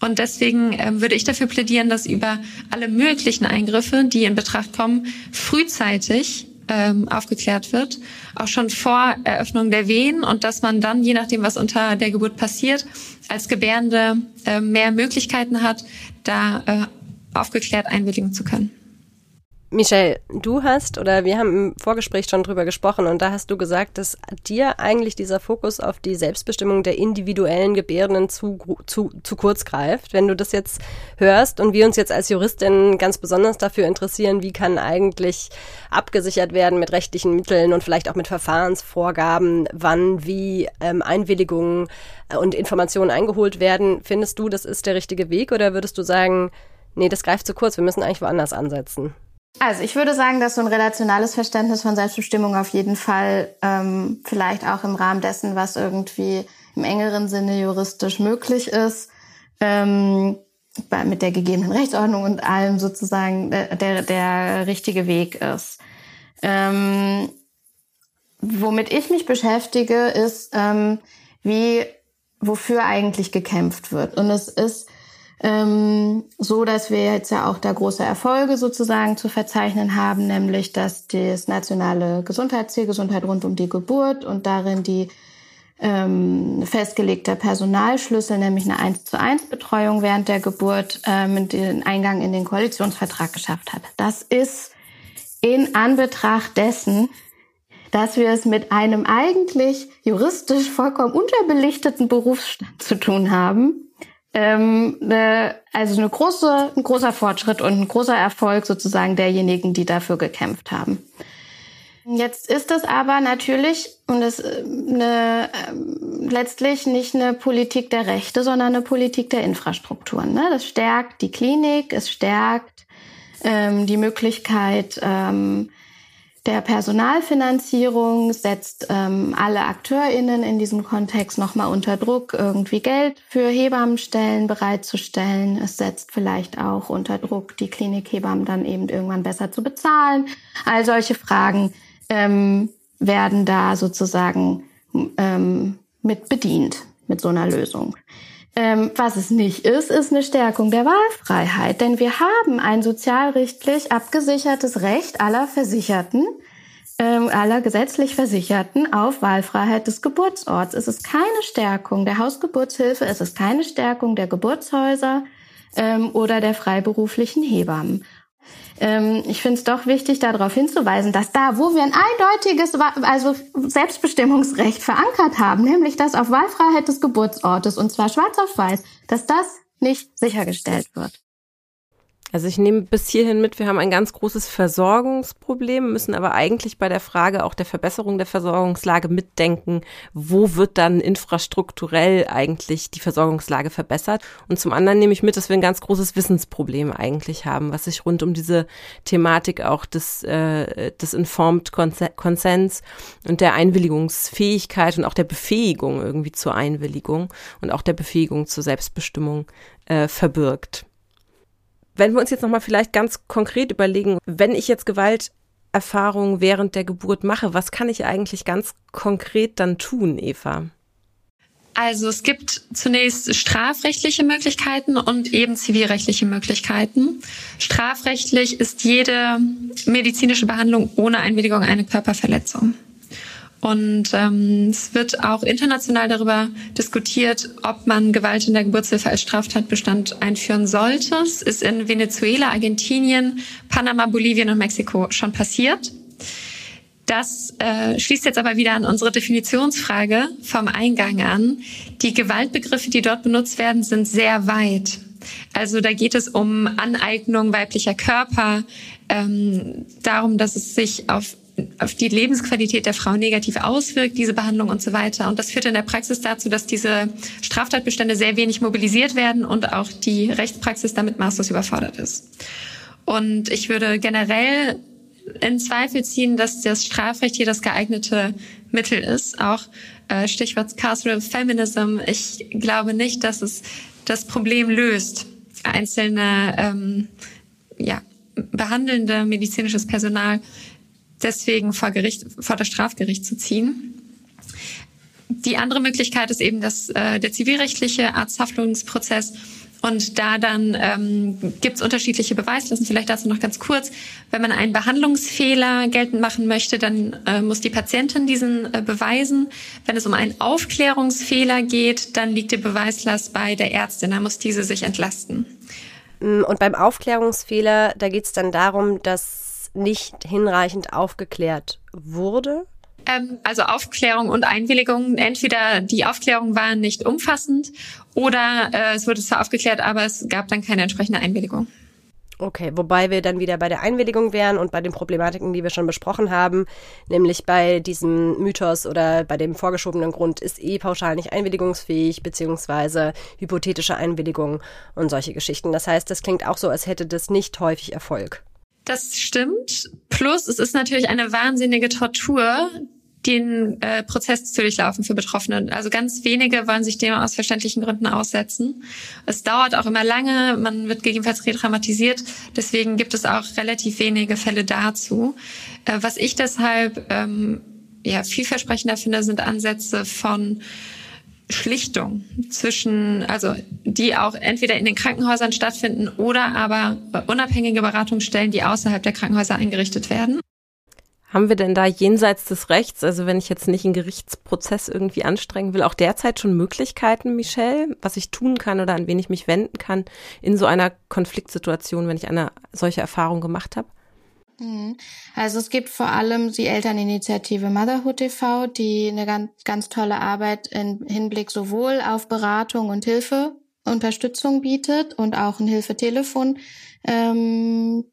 Und deswegen äh, würde ich dafür plädieren, dass über alle möglichen Eingriffe, die in Betracht kommen, frühzeitig ähm, aufgeklärt wird, auch schon vor Eröffnung der Wehen und dass man dann, je nachdem, was unter der Geburt passiert, als Gebärende äh, mehr Möglichkeiten hat, da äh, aufgeklärt einwilligen zu können. Michelle, du hast oder wir haben im Vorgespräch schon drüber gesprochen und da hast du gesagt, dass dir eigentlich dieser Fokus auf die Selbstbestimmung der individuellen Gebärenden zu, zu, zu kurz greift. Wenn du das jetzt hörst und wir uns jetzt als Juristin ganz besonders dafür interessieren, wie kann eigentlich abgesichert werden mit rechtlichen Mitteln und vielleicht auch mit Verfahrensvorgaben, wann wie ähm, Einwilligungen äh, und Informationen eingeholt werden, findest du, das ist der richtige Weg oder würdest du sagen, nee, das greift zu kurz, wir müssen eigentlich woanders ansetzen? Also ich würde sagen, dass so ein relationales Verständnis von Selbstbestimmung auf jeden Fall ähm, vielleicht auch im Rahmen dessen, was irgendwie im engeren Sinne juristisch möglich ist, ähm, bei, mit der gegebenen Rechtsordnung und allem sozusagen der, der, richtige Weg ist. Ähm, womit ich mich beschäftige, ist, ähm, wie, wofür eigentlich gekämpft wird. Und es ist ähm, so, dass wir jetzt ja auch da große Erfolge sozusagen zu verzeichnen haben, nämlich dass das nationale Gesundheitsziel Gesundheit rund um die Geburt und darin die ähm, festgelegte Personalschlüssel, nämlich eine 1 zu 1 Betreuung während der Geburt, ähm, den Eingang in den Koalitionsvertrag geschafft hat. Das ist in Anbetracht dessen, dass wir es mit einem eigentlich juristisch vollkommen unterbelichteten Berufsstand zu tun haben, ähm, ne, also eine große, ein großer Fortschritt und ein großer Erfolg sozusagen derjenigen, die dafür gekämpft haben. Jetzt ist es aber natürlich und es eine, äh, letztlich nicht eine Politik der Rechte, sondern eine Politik der Infrastrukturen. Ne? Das stärkt die Klinik, es stärkt ähm, die Möglichkeit, ähm, der Personalfinanzierung setzt ähm, alle AkteurInnen in diesem Kontext nochmal unter Druck, irgendwie Geld für Hebammenstellen bereitzustellen. Es setzt vielleicht auch unter Druck, die Klinikhebammen dann eben irgendwann besser zu bezahlen. All solche Fragen ähm, werden da sozusagen ähm, mit bedient mit so einer Lösung. Ähm, was es nicht ist, ist eine Stärkung der Wahlfreiheit. Denn wir haben ein sozialrechtlich abgesichertes Recht aller Versicherten, ähm, aller gesetzlich Versicherten auf Wahlfreiheit des Geburtsorts. Es ist keine Stärkung der Hausgeburtshilfe, es ist keine Stärkung der Geburtshäuser ähm, oder der freiberuflichen Hebammen ähm, ich finde es doch wichtig, darauf hinzuweisen, dass da, wo wir ein eindeutiges also Selbstbestimmungsrecht verankert haben, nämlich das auf Wahlfreiheit des Geburtsortes, und zwar schwarz auf weiß, dass das nicht sichergestellt wird. Also ich nehme bis hierhin mit, wir haben ein ganz großes Versorgungsproblem, müssen aber eigentlich bei der Frage auch der Verbesserung der Versorgungslage mitdenken, wo wird dann infrastrukturell eigentlich die Versorgungslage verbessert. Und zum anderen nehme ich mit, dass wir ein ganz großes Wissensproblem eigentlich haben, was sich rund um diese Thematik auch des, äh, des Informed Consents und der Einwilligungsfähigkeit und auch der Befähigung irgendwie zur Einwilligung und auch der Befähigung zur Selbstbestimmung äh, verbirgt. Wenn wir uns jetzt nochmal vielleicht ganz konkret überlegen, wenn ich jetzt Gewalterfahrungen während der Geburt mache, was kann ich eigentlich ganz konkret dann tun, Eva? Also es gibt zunächst strafrechtliche Möglichkeiten und eben zivilrechtliche Möglichkeiten. Strafrechtlich ist jede medizinische Behandlung ohne Einwilligung eine Körperverletzung. Und ähm, es wird auch international darüber diskutiert, ob man Gewalt in der Geburtshilfe als Straftatbestand einführen sollte. Es ist in Venezuela, Argentinien, Panama, Bolivien und Mexiko schon passiert. Das äh, schließt jetzt aber wieder an unsere Definitionsfrage vom Eingang an. Die Gewaltbegriffe, die dort benutzt werden, sind sehr weit. Also da geht es um Aneignung weiblicher Körper, ähm, darum, dass es sich auf auf die Lebensqualität der Frau negativ auswirkt, diese Behandlung und so weiter. Und das führt in der Praxis dazu, dass diese Straftatbestände sehr wenig mobilisiert werden und auch die Rechtspraxis damit maßlos überfordert ist. Und ich würde generell in Zweifel ziehen, dass das Strafrecht hier das geeignete Mittel ist. Auch äh, Stichwort Carceral Feminism. Ich glaube nicht, dass es das Problem löst, einzelne ähm, ja, behandelnde medizinisches Personal deswegen vor Gericht, vor das Strafgericht zu ziehen. Die andere Möglichkeit ist eben das, äh, der zivilrechtliche Arzthaftungsprozess. Und da dann ähm, gibt es unterschiedliche Beweislasten. Vielleicht dazu noch ganz kurz. Wenn man einen Behandlungsfehler geltend machen möchte, dann äh, muss die Patientin diesen äh, beweisen. Wenn es um einen Aufklärungsfehler geht, dann liegt die Beweislast bei der Ärztin. Da muss diese sich entlasten. Und beim Aufklärungsfehler, da geht es dann darum, dass nicht hinreichend aufgeklärt wurde? Ähm, also Aufklärung und Einwilligung. Entweder die Aufklärung war nicht umfassend oder äh, es wurde zwar aufgeklärt, aber es gab dann keine entsprechende Einwilligung. Okay, wobei wir dann wieder bei der Einwilligung wären und bei den Problematiken, die wir schon besprochen haben, nämlich bei diesem Mythos oder bei dem vorgeschobenen Grund ist eh pauschal nicht einwilligungsfähig, beziehungsweise hypothetische Einwilligung und solche Geschichten. Das heißt, das klingt auch so, als hätte das nicht häufig Erfolg. Das stimmt. Plus, es ist natürlich eine wahnsinnige Tortur, den äh, Prozess zu durchlaufen für Betroffene. Also ganz wenige wollen sich dem aus verständlichen Gründen aussetzen. Es dauert auch immer lange, man wird gegebenenfalls retraumatisiert. Deswegen gibt es auch relativ wenige Fälle dazu. Äh, was ich deshalb ähm, ja vielversprechender finde, sind Ansätze von Schlichtung zwischen, also die auch entweder in den Krankenhäusern stattfinden oder aber unabhängige Beratungsstellen, die außerhalb der Krankenhäuser eingerichtet werden. Haben wir denn da jenseits des Rechts, also wenn ich jetzt nicht einen Gerichtsprozess irgendwie anstrengen will, auch derzeit schon Möglichkeiten, Michelle, was ich tun kann oder an wen ich mich wenden kann in so einer Konfliktsituation, wenn ich eine solche Erfahrung gemacht habe? Mhm. Also es gibt vor allem die Elterninitiative Motherhood TV, die eine ganz, ganz tolle Arbeit im Hinblick sowohl auf Beratung und Hilfe, Unterstützung bietet und auch ein Hilfetelefon ähm,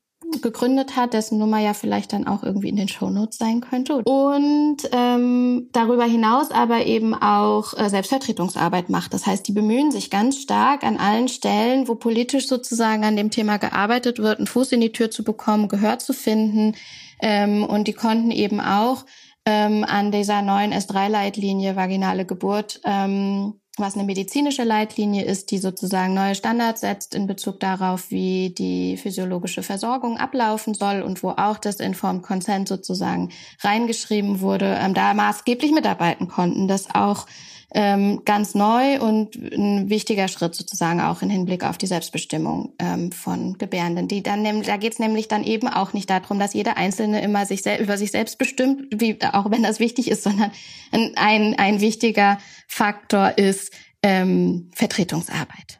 gegründet hat, dessen Nummer ja vielleicht dann auch irgendwie in den Shownotes sein könnte. Und ähm, darüber hinaus aber eben auch äh, Selbstvertretungsarbeit macht. Das heißt, die bemühen sich ganz stark an allen Stellen, wo politisch sozusagen an dem Thema gearbeitet wird, einen Fuß in die Tür zu bekommen, Gehör zu finden. Ähm, und die konnten eben auch ähm, an dieser neuen S3-Leitlinie vaginale Geburt ähm, was eine medizinische Leitlinie ist, die sozusagen neue Standards setzt in Bezug darauf, wie die physiologische Versorgung ablaufen soll und wo auch das Informed Consent sozusagen reingeschrieben wurde, ähm, da maßgeblich mitarbeiten konnten. Das auch ähm, ganz neu und ein wichtiger Schritt sozusagen auch in Hinblick auf die Selbstbestimmung ähm, von Gebärenden. Die dann nämlich, da geht es nämlich dann eben auch nicht darum, dass jeder Einzelne immer sich über sich selbst bestimmt, wie, auch wenn das wichtig ist, sondern ein, ein wichtiger Faktor ist ähm, Vertretungsarbeit.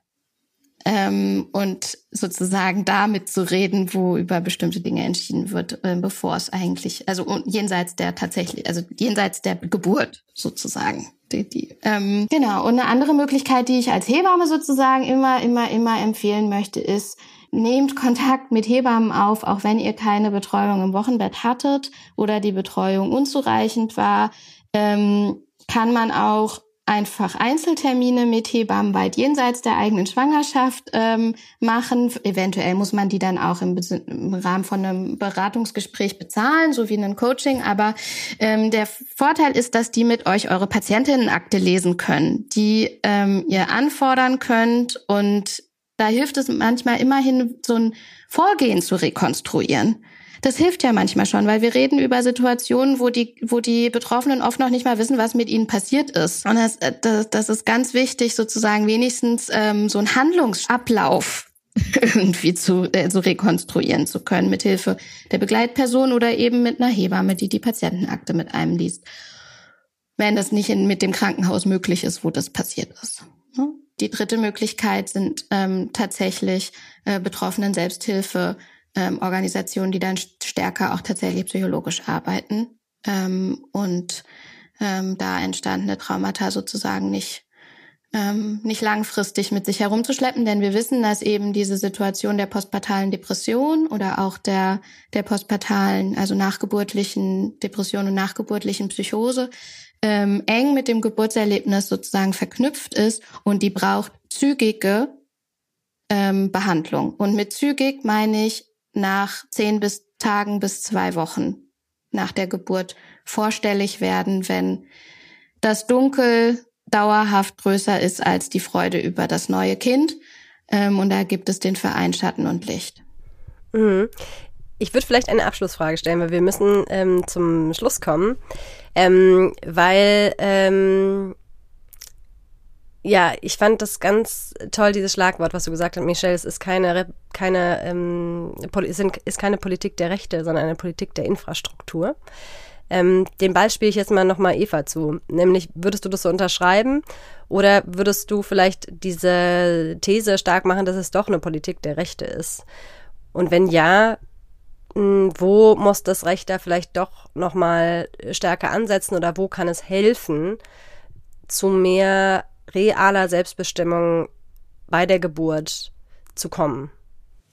Ähm, und sozusagen damit zu reden, wo über bestimmte Dinge entschieden wird, äh, bevor es eigentlich, also jenseits der tatsächlich, also jenseits der Geburt sozusagen die, die, ähm, genau. Und eine andere Möglichkeit, die ich als Hebamme sozusagen immer, immer, immer empfehlen möchte, ist, nehmt Kontakt mit Hebammen auf, auch wenn ihr keine Betreuung im Wochenbett hattet oder die Betreuung unzureichend war. Ähm, kann man auch einfach Einzeltermine mit Hebammen weit jenseits der eigenen Schwangerschaft ähm, machen. Eventuell muss man die dann auch im, im, Rahmen von einem Beratungsgespräch bezahlen, so wie ein Coaching. Aber ähm, der Vorteil ist, dass die mit euch eure Patientinnenakte lesen können, die ähm, ihr anfordern könnt. Und da hilft es manchmal immerhin, so ein Vorgehen zu rekonstruieren. Das hilft ja manchmal schon, weil wir reden über Situationen, wo die, wo die Betroffenen oft noch nicht mal wissen, was mit ihnen passiert ist. Und das, äh, das, das ist ganz wichtig, sozusagen wenigstens ähm, so einen Handlungsablauf (laughs) irgendwie zu, äh, zu rekonstruieren zu können, mit Hilfe der Begleitperson oder eben mit einer Hebamme, die die Patientenakte mit einem liest. Wenn das nicht in, mit dem Krankenhaus möglich ist, wo das passiert ist. Ne? Die dritte Möglichkeit sind ähm, tatsächlich äh, Betroffenen Selbsthilfe ähm, Organisationen, die dann stärker auch tatsächlich psychologisch arbeiten ähm, und ähm, da entstandene Traumata sozusagen nicht ähm, nicht langfristig mit sich herumzuschleppen, denn wir wissen, dass eben diese Situation der postpartalen Depression oder auch der der postpartalen, also nachgeburtlichen Depression und nachgeburtlichen Psychose ähm, eng mit dem Geburtserlebnis sozusagen verknüpft ist und die braucht zügige ähm, Behandlung. Und mit zügig meine ich nach zehn bis Tagen bis zwei Wochen nach der Geburt vorstellig werden, wenn das Dunkel dauerhaft größer ist als die Freude über das neue Kind. Ähm, und da gibt es den Verein Schatten und Licht. Mhm. Ich würde vielleicht eine Abschlussfrage stellen, weil wir müssen ähm, zum Schluss kommen, ähm, weil ähm, ja, ich fand das ganz toll, dieses Schlagwort, was du gesagt hast, Michelle. Es ist keine, keine, ähm, ist keine Politik der Rechte, sondern eine Politik der Infrastruktur. Ähm, den Ball spiele ich jetzt mal nochmal Eva zu. Nämlich, würdest du das so unterschreiben? Oder würdest du vielleicht diese These stark machen, dass es doch eine Politik der Rechte ist? Und wenn ja, hm, wo muss das Recht da vielleicht doch nochmal stärker ansetzen oder wo kann es helfen, zu mehr realer Selbstbestimmung bei der Geburt zu kommen?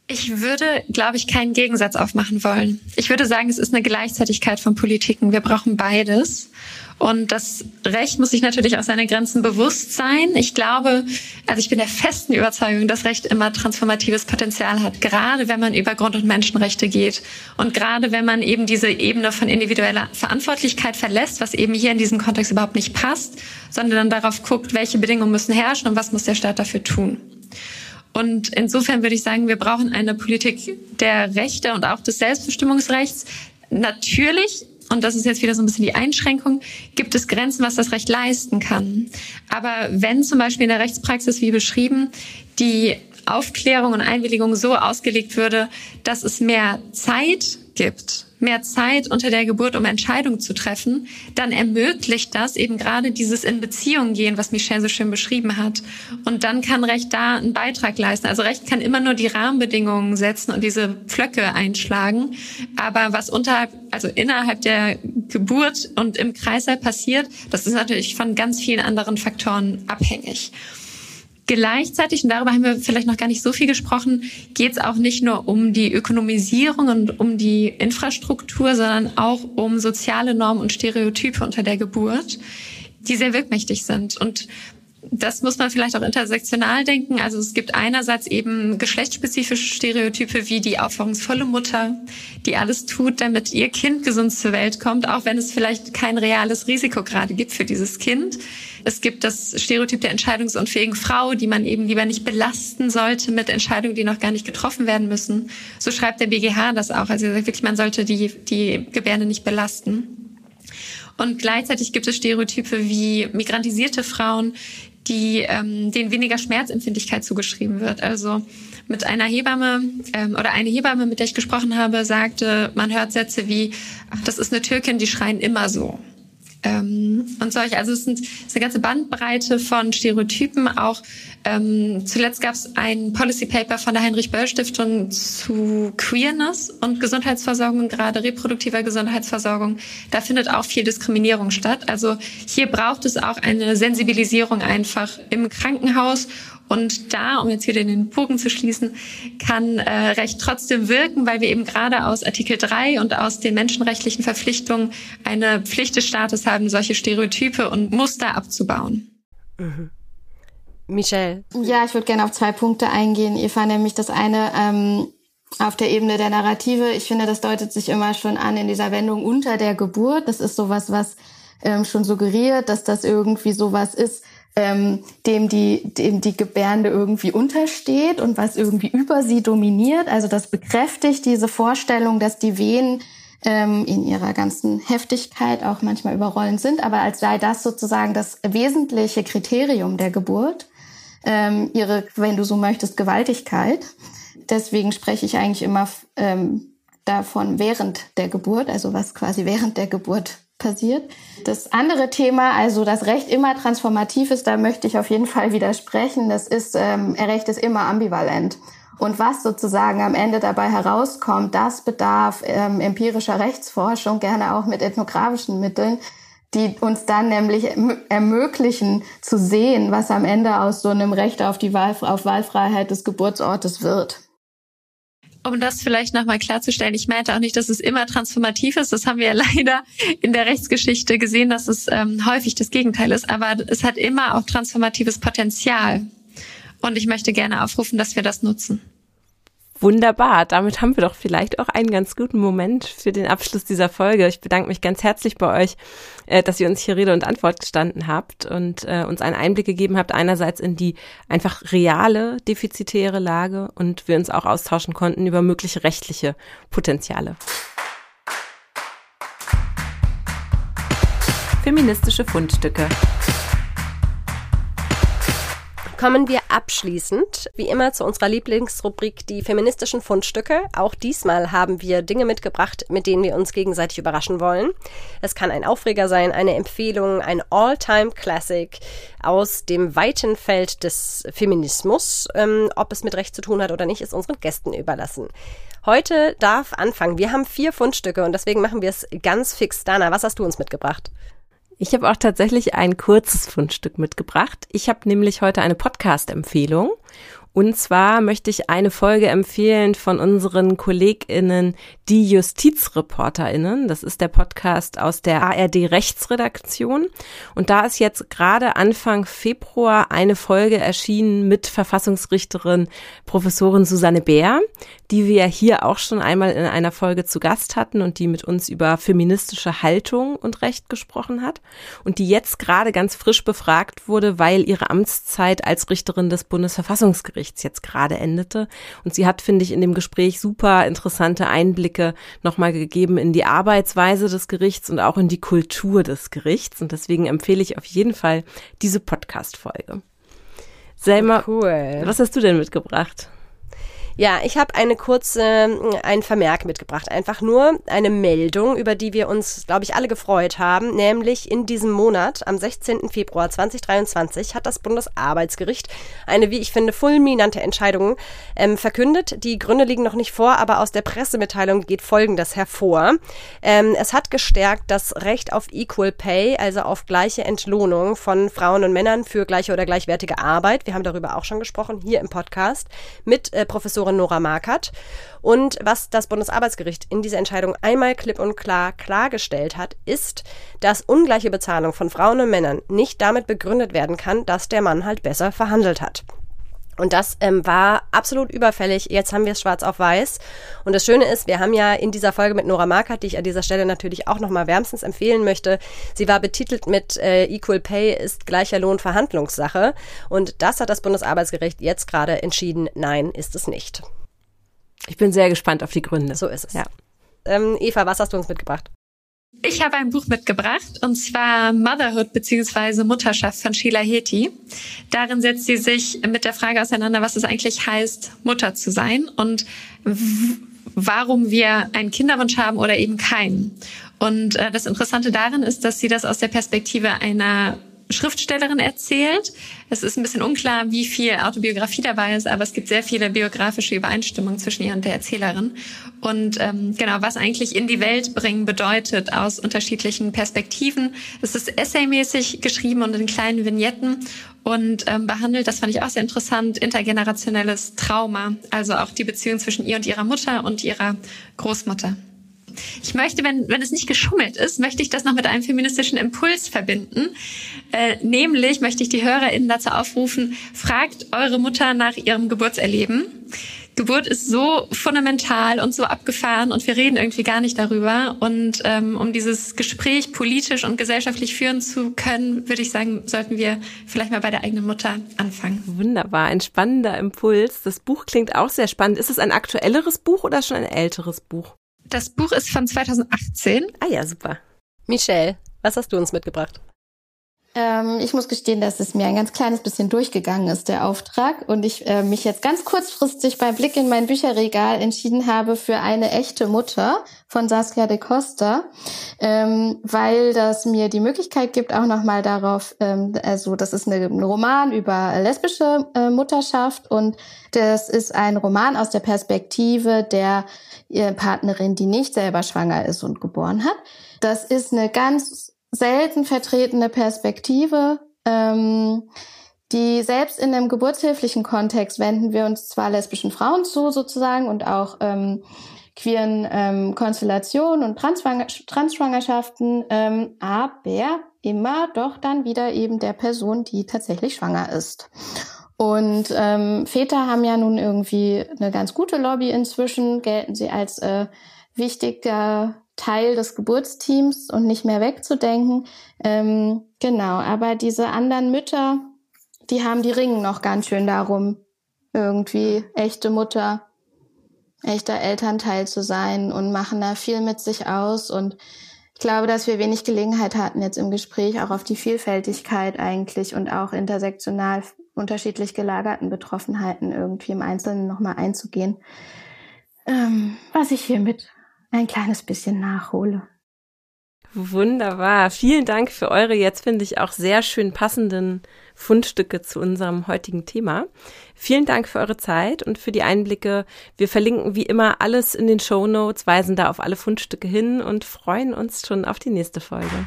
Ich würde, glaube ich, keinen Gegensatz aufmachen wollen. Ich würde sagen, es ist eine Gleichzeitigkeit von Politiken. Wir brauchen beides. Und das Recht muss sich natürlich auch seine Grenzen bewusst sein. Ich glaube, also ich bin der festen Überzeugung, dass Recht immer transformatives Potenzial hat, gerade wenn man über Grund- und Menschenrechte geht und gerade wenn man eben diese Ebene von individueller Verantwortlichkeit verlässt, was eben hier in diesem Kontext überhaupt nicht passt, sondern dann darauf guckt, welche Bedingungen müssen herrschen und was muss der Staat dafür tun. Und insofern würde ich sagen, wir brauchen eine Politik der Rechte und auch des Selbstbestimmungsrechts. Natürlich und das ist jetzt wieder so ein bisschen die Einschränkung, gibt es Grenzen, was das Recht leisten kann. Aber wenn zum Beispiel in der Rechtspraxis, wie beschrieben, die Aufklärung und Einwilligung so ausgelegt würde, dass es mehr Zeit gibt mehr Zeit unter der Geburt, um Entscheidungen zu treffen, dann ermöglicht das eben gerade dieses in Beziehung gehen, was Michelle so schön beschrieben hat. Und dann kann Recht da einen Beitrag leisten. Also Recht kann immer nur die Rahmenbedingungen setzen und diese Pflöcke einschlagen. Aber was unterhalb, also innerhalb der Geburt und im Kreislauf passiert, das ist natürlich von ganz vielen anderen Faktoren abhängig. Gleichzeitig, und darüber haben wir vielleicht noch gar nicht so viel gesprochen, geht es auch nicht nur um die Ökonomisierung und um die Infrastruktur, sondern auch um soziale Normen und Stereotype unter der Geburt, die sehr wirkmächtig sind. Und das muss man vielleicht auch intersektional denken. Also es gibt einerseits eben geschlechtsspezifische Stereotype wie die aufforderungsvolle Mutter, die alles tut, damit ihr Kind gesund zur Welt kommt, auch wenn es vielleicht kein reales Risiko gerade gibt für dieses Kind. Es gibt das Stereotyp der entscheidungsunfähigen Frau, die man eben lieber nicht belasten sollte mit Entscheidungen, die noch gar nicht getroffen werden müssen. So schreibt der BGH das auch. Also er sagt wirklich, man sollte die, die Gebärde nicht belasten. Und gleichzeitig gibt es Stereotype wie migrantisierte Frauen, die ähm, denen weniger Schmerzempfindlichkeit zugeschrieben wird. Also mit einer Hebamme ähm, oder eine Hebamme, mit der ich gesprochen habe, sagte, man hört Sätze wie, ach, das ist eine Türkin, die schreien immer so. Ähm, und solche, also es sind es ist eine ganze Bandbreite von Stereotypen. Auch ähm, zuletzt gab es ein Policy Paper von der Heinrich Böll Stiftung zu Queerness und Gesundheitsversorgung, gerade reproduktiver Gesundheitsversorgung. Da findet auch viel Diskriminierung statt. Also hier braucht es auch eine Sensibilisierung einfach im Krankenhaus Und da, um jetzt wieder den Bogen zu schließen, kann äh, Recht trotzdem wirken, weil wir eben gerade aus Artikel 3 und aus den menschenrechtlichen Verpflichtungen eine Pflicht des Staates haben, solche Stereotype und Muster abzubauen. Mhm. Michelle. Ja, ich würde gerne auf zwei Punkte eingehen, Eva, nämlich das eine ähm, auf der Ebene der Narrative. Ich finde, das deutet sich immer schon an in dieser Wendung unter der Geburt. Das ist sowas, was ähm, schon suggeriert, dass das irgendwie sowas ist, ähm, dem die dem die Gebärde irgendwie untersteht und was irgendwie über sie dominiert. Also das bekräftigt diese Vorstellung, dass die Wehen ähm, in ihrer ganzen Heftigkeit auch manchmal überrollend sind, aber als sei das sozusagen das wesentliche Kriterium der Geburt, ähm, ihre, wenn du so möchtest, Gewaltigkeit. Deswegen spreche ich eigentlich immer ähm, davon während der Geburt, also was quasi während der Geburt passiert. Das andere Thema, also das Recht immer transformativ ist, da möchte ich auf jeden Fall widersprechen. Das ist, ähm, Recht ist immer ambivalent. Und was sozusagen am Ende dabei herauskommt, das bedarf ähm, empirischer Rechtsforschung, gerne auch mit ethnografischen Mitteln, die uns dann nämlich ermöglichen zu sehen, was am Ende aus so einem Recht auf die Wahl, auf Wahlfreiheit des Geburtsortes wird um das vielleicht nochmal klarzustellen, ich meinte auch nicht, dass es immer transformativ ist. Das haben wir ja (laughs) leider in der Rechtsgeschichte gesehen, dass es ähm, häufig das Gegenteil ist. Aber es hat immer auch transformatives Potenzial. Und ich möchte gerne aufrufen, dass wir das nutzen. Wunderbar. Damit haben wir doch vielleicht auch einen ganz guten Moment für den Abschluss dieser Folge. Ich bedanke mich ganz herzlich bei euch, äh, dass ihr uns hier Rede und Antwort gestanden habt und äh, uns einen Einblick gegeben habt, einerseits in die einfach reale defizitäre Lage und wir uns auch austauschen konnten über mögliche rechtliche Potenziale. Feministische Fundstücke. Kommen wir abschließend, wie immer, zu unserer Lieblingsrubrik, die feministischen Fundstücke. Auch diesmal haben wir Dinge mitgebracht, mit denen wir uns gegenseitig überraschen wollen. Es kann ein Aufreger sein, eine Empfehlung, ein All-Time-Classic aus dem weiten Feld des Feminismus. Ähm, ob es mit Recht zu tun hat oder nicht, ist unseren Gästen überlassen. Heute darf anfangen. Wir haben vier Fundstücke und deswegen machen wir es ganz fix. Dana, was hast du uns mitgebracht? Ich habe auch tatsächlich ein kurzes Fundstück mitgebracht. Ich habe nämlich heute eine Podcast-Empfehlung und zwar möchte ich eine Folge empfehlen von unseren KollegInnen, die JustizreporterInnen. Das ist der Podcast aus der ARD Rechtsredaktion. Und da ist jetzt gerade Anfang Februar eine Folge erschienen mit Verfassungsrichterin Professorin Susanne Bär, die wir hier auch schon einmal in einer Folge zu Gast hatten und die mit uns über feministische Haltung und Recht gesprochen hat und die jetzt gerade ganz frisch befragt wurde, weil ihre Amtszeit als Richterin des Bundesverfassungsgerichts Gerichts jetzt gerade endete. Und sie hat, finde ich, in dem Gespräch super interessante Einblicke nochmal gegeben in die Arbeitsweise des Gerichts und auch in die Kultur des Gerichts. Und deswegen empfehle ich auf jeden Fall diese Podcast-Folge. Selma, cool. was hast du denn mitgebracht? Ja, ich habe eine kurze, ein Vermerk mitgebracht. Einfach nur eine Meldung, über die wir uns, glaube ich, alle gefreut haben. Nämlich in diesem Monat, am 16. Februar 2023, hat das Bundesarbeitsgericht eine, wie ich finde, fulminante Entscheidung ähm, verkündet. Die Gründe liegen noch nicht vor, aber aus der Pressemitteilung geht Folgendes hervor. Ähm, es hat gestärkt das Recht auf Equal Pay, also auf gleiche Entlohnung von Frauen und Männern für gleiche oder gleichwertige Arbeit. Wir haben darüber auch schon gesprochen hier im Podcast mit äh, Professor Professorin Nora Markert. Und was das Bundesarbeitsgericht in dieser Entscheidung einmal klipp und klar klargestellt hat, ist, dass ungleiche Bezahlung von Frauen und Männern nicht damit begründet werden kann, dass der Mann halt besser verhandelt hat. Und das ähm, war absolut überfällig. Jetzt haben wir es schwarz auf weiß. Und das Schöne ist, wir haben ja in dieser Folge mit Nora Markert, die ich an dieser Stelle natürlich auch nochmal wärmstens empfehlen möchte, sie war betitelt mit äh, Equal Pay ist gleicher Lohn Verhandlungssache. Und das hat das Bundesarbeitsgericht jetzt gerade entschieden, nein, ist es nicht. Ich bin sehr gespannt auf die Gründe. So ist es. Ja. Ähm, Eva, was hast du uns mitgebracht? Ich habe ein Buch mitgebracht und zwar Motherhood bzw. Mutterschaft von Sheila Heti. Darin setzt sie sich mit der Frage auseinander, was es eigentlich heißt, Mutter zu sein und warum wir einen Kinderwunsch haben oder eben keinen. Und äh, das Interessante darin ist, dass sie das aus der Perspektive einer Schriftstellerin erzählt. Es ist ein bisschen unklar, wie viel Autobiografie dabei ist, aber es gibt sehr viele biografische Übereinstimmungen zwischen ihr und der Erzählerin. Und ähm, genau, was eigentlich in die Welt bringen bedeutet aus unterschiedlichen Perspektiven. Es ist essaymäßig geschrieben und in kleinen Vignetten und ähm, behandelt, das fand ich auch sehr interessant, intergenerationelles Trauma, also auch die Beziehung zwischen ihr und ihrer Mutter und ihrer Großmutter. Ich möchte, wenn, wenn es nicht geschummelt ist, möchte ich das noch mit einem feministischen Impuls verbinden. Äh, nämlich möchte ich die HörerInnen dazu aufrufen, fragt eure Mutter nach ihrem Geburtserleben. Geburt ist so fundamental und so abgefahren und wir reden irgendwie gar nicht darüber. Und ähm, um dieses Gespräch politisch und gesellschaftlich führen zu können, würde ich sagen, sollten wir vielleicht mal bei der eigenen Mutter anfangen. Wunderbar, ein spannender Impuls. Das Buch klingt auch sehr spannend. Ist es ein aktuelleres Buch oder schon ein älteres Buch? Das Buch ist von 2018. Ah ja, super. Michelle, was hast du uns mitgebracht? Ähm, ich muss gestehen, dass es mir ein ganz kleines bisschen durchgegangen ist, der Auftrag. Und ich äh, mich jetzt ganz kurzfristig beim Blick in mein Bücherregal entschieden habe für eine echte Mutter von Saskia de Costa, ähm, weil das mir die Möglichkeit gibt, auch nochmal darauf, ähm, also das ist eine, ein Roman über lesbische äh, Mutterschaft und das ist ein Roman aus der Perspektive der äh, Partnerin, die nicht selber schwanger ist und geboren hat. Das ist eine ganz selten vertretene Perspektive, ähm, die selbst in einem geburtshilflichen Kontext wenden wir uns zwar lesbischen Frauen zu sozusagen und auch ähm, queeren ähm, Konstellationen und Transschwanger Transschwangerschaften, ähm, aber immer doch dann wieder eben der Person, die tatsächlich schwanger ist. Und ähm, Väter haben ja nun irgendwie eine ganz gute Lobby inzwischen, gelten sie als äh, wichtiger Teil des Geburtsteams und nicht mehr wegzudenken. Ähm, genau, aber diese anderen Mütter, die haben die ringen noch ganz schön darum, irgendwie echte Mutter, echter Elternteil zu sein und machen da viel mit sich aus. Und ich glaube, dass wir wenig Gelegenheit hatten, jetzt im Gespräch auch auf die Vielfältigkeit eigentlich und auch intersektional unterschiedlich gelagerten Betroffenheiten irgendwie im Einzelnen nochmal einzugehen. Ähm, was ich hiermit ein kleines bisschen nachhole. Wunderbar. Vielen Dank für eure jetzt, finde ich, auch sehr schön passenden Fundstücke zu unserem heutigen Thema. Vielen Dank für eure Zeit und für die Einblicke. Wir verlinken wie immer alles in den Show Notes, weisen da auf alle Fundstücke hin und freuen uns schon auf die nächste Folge.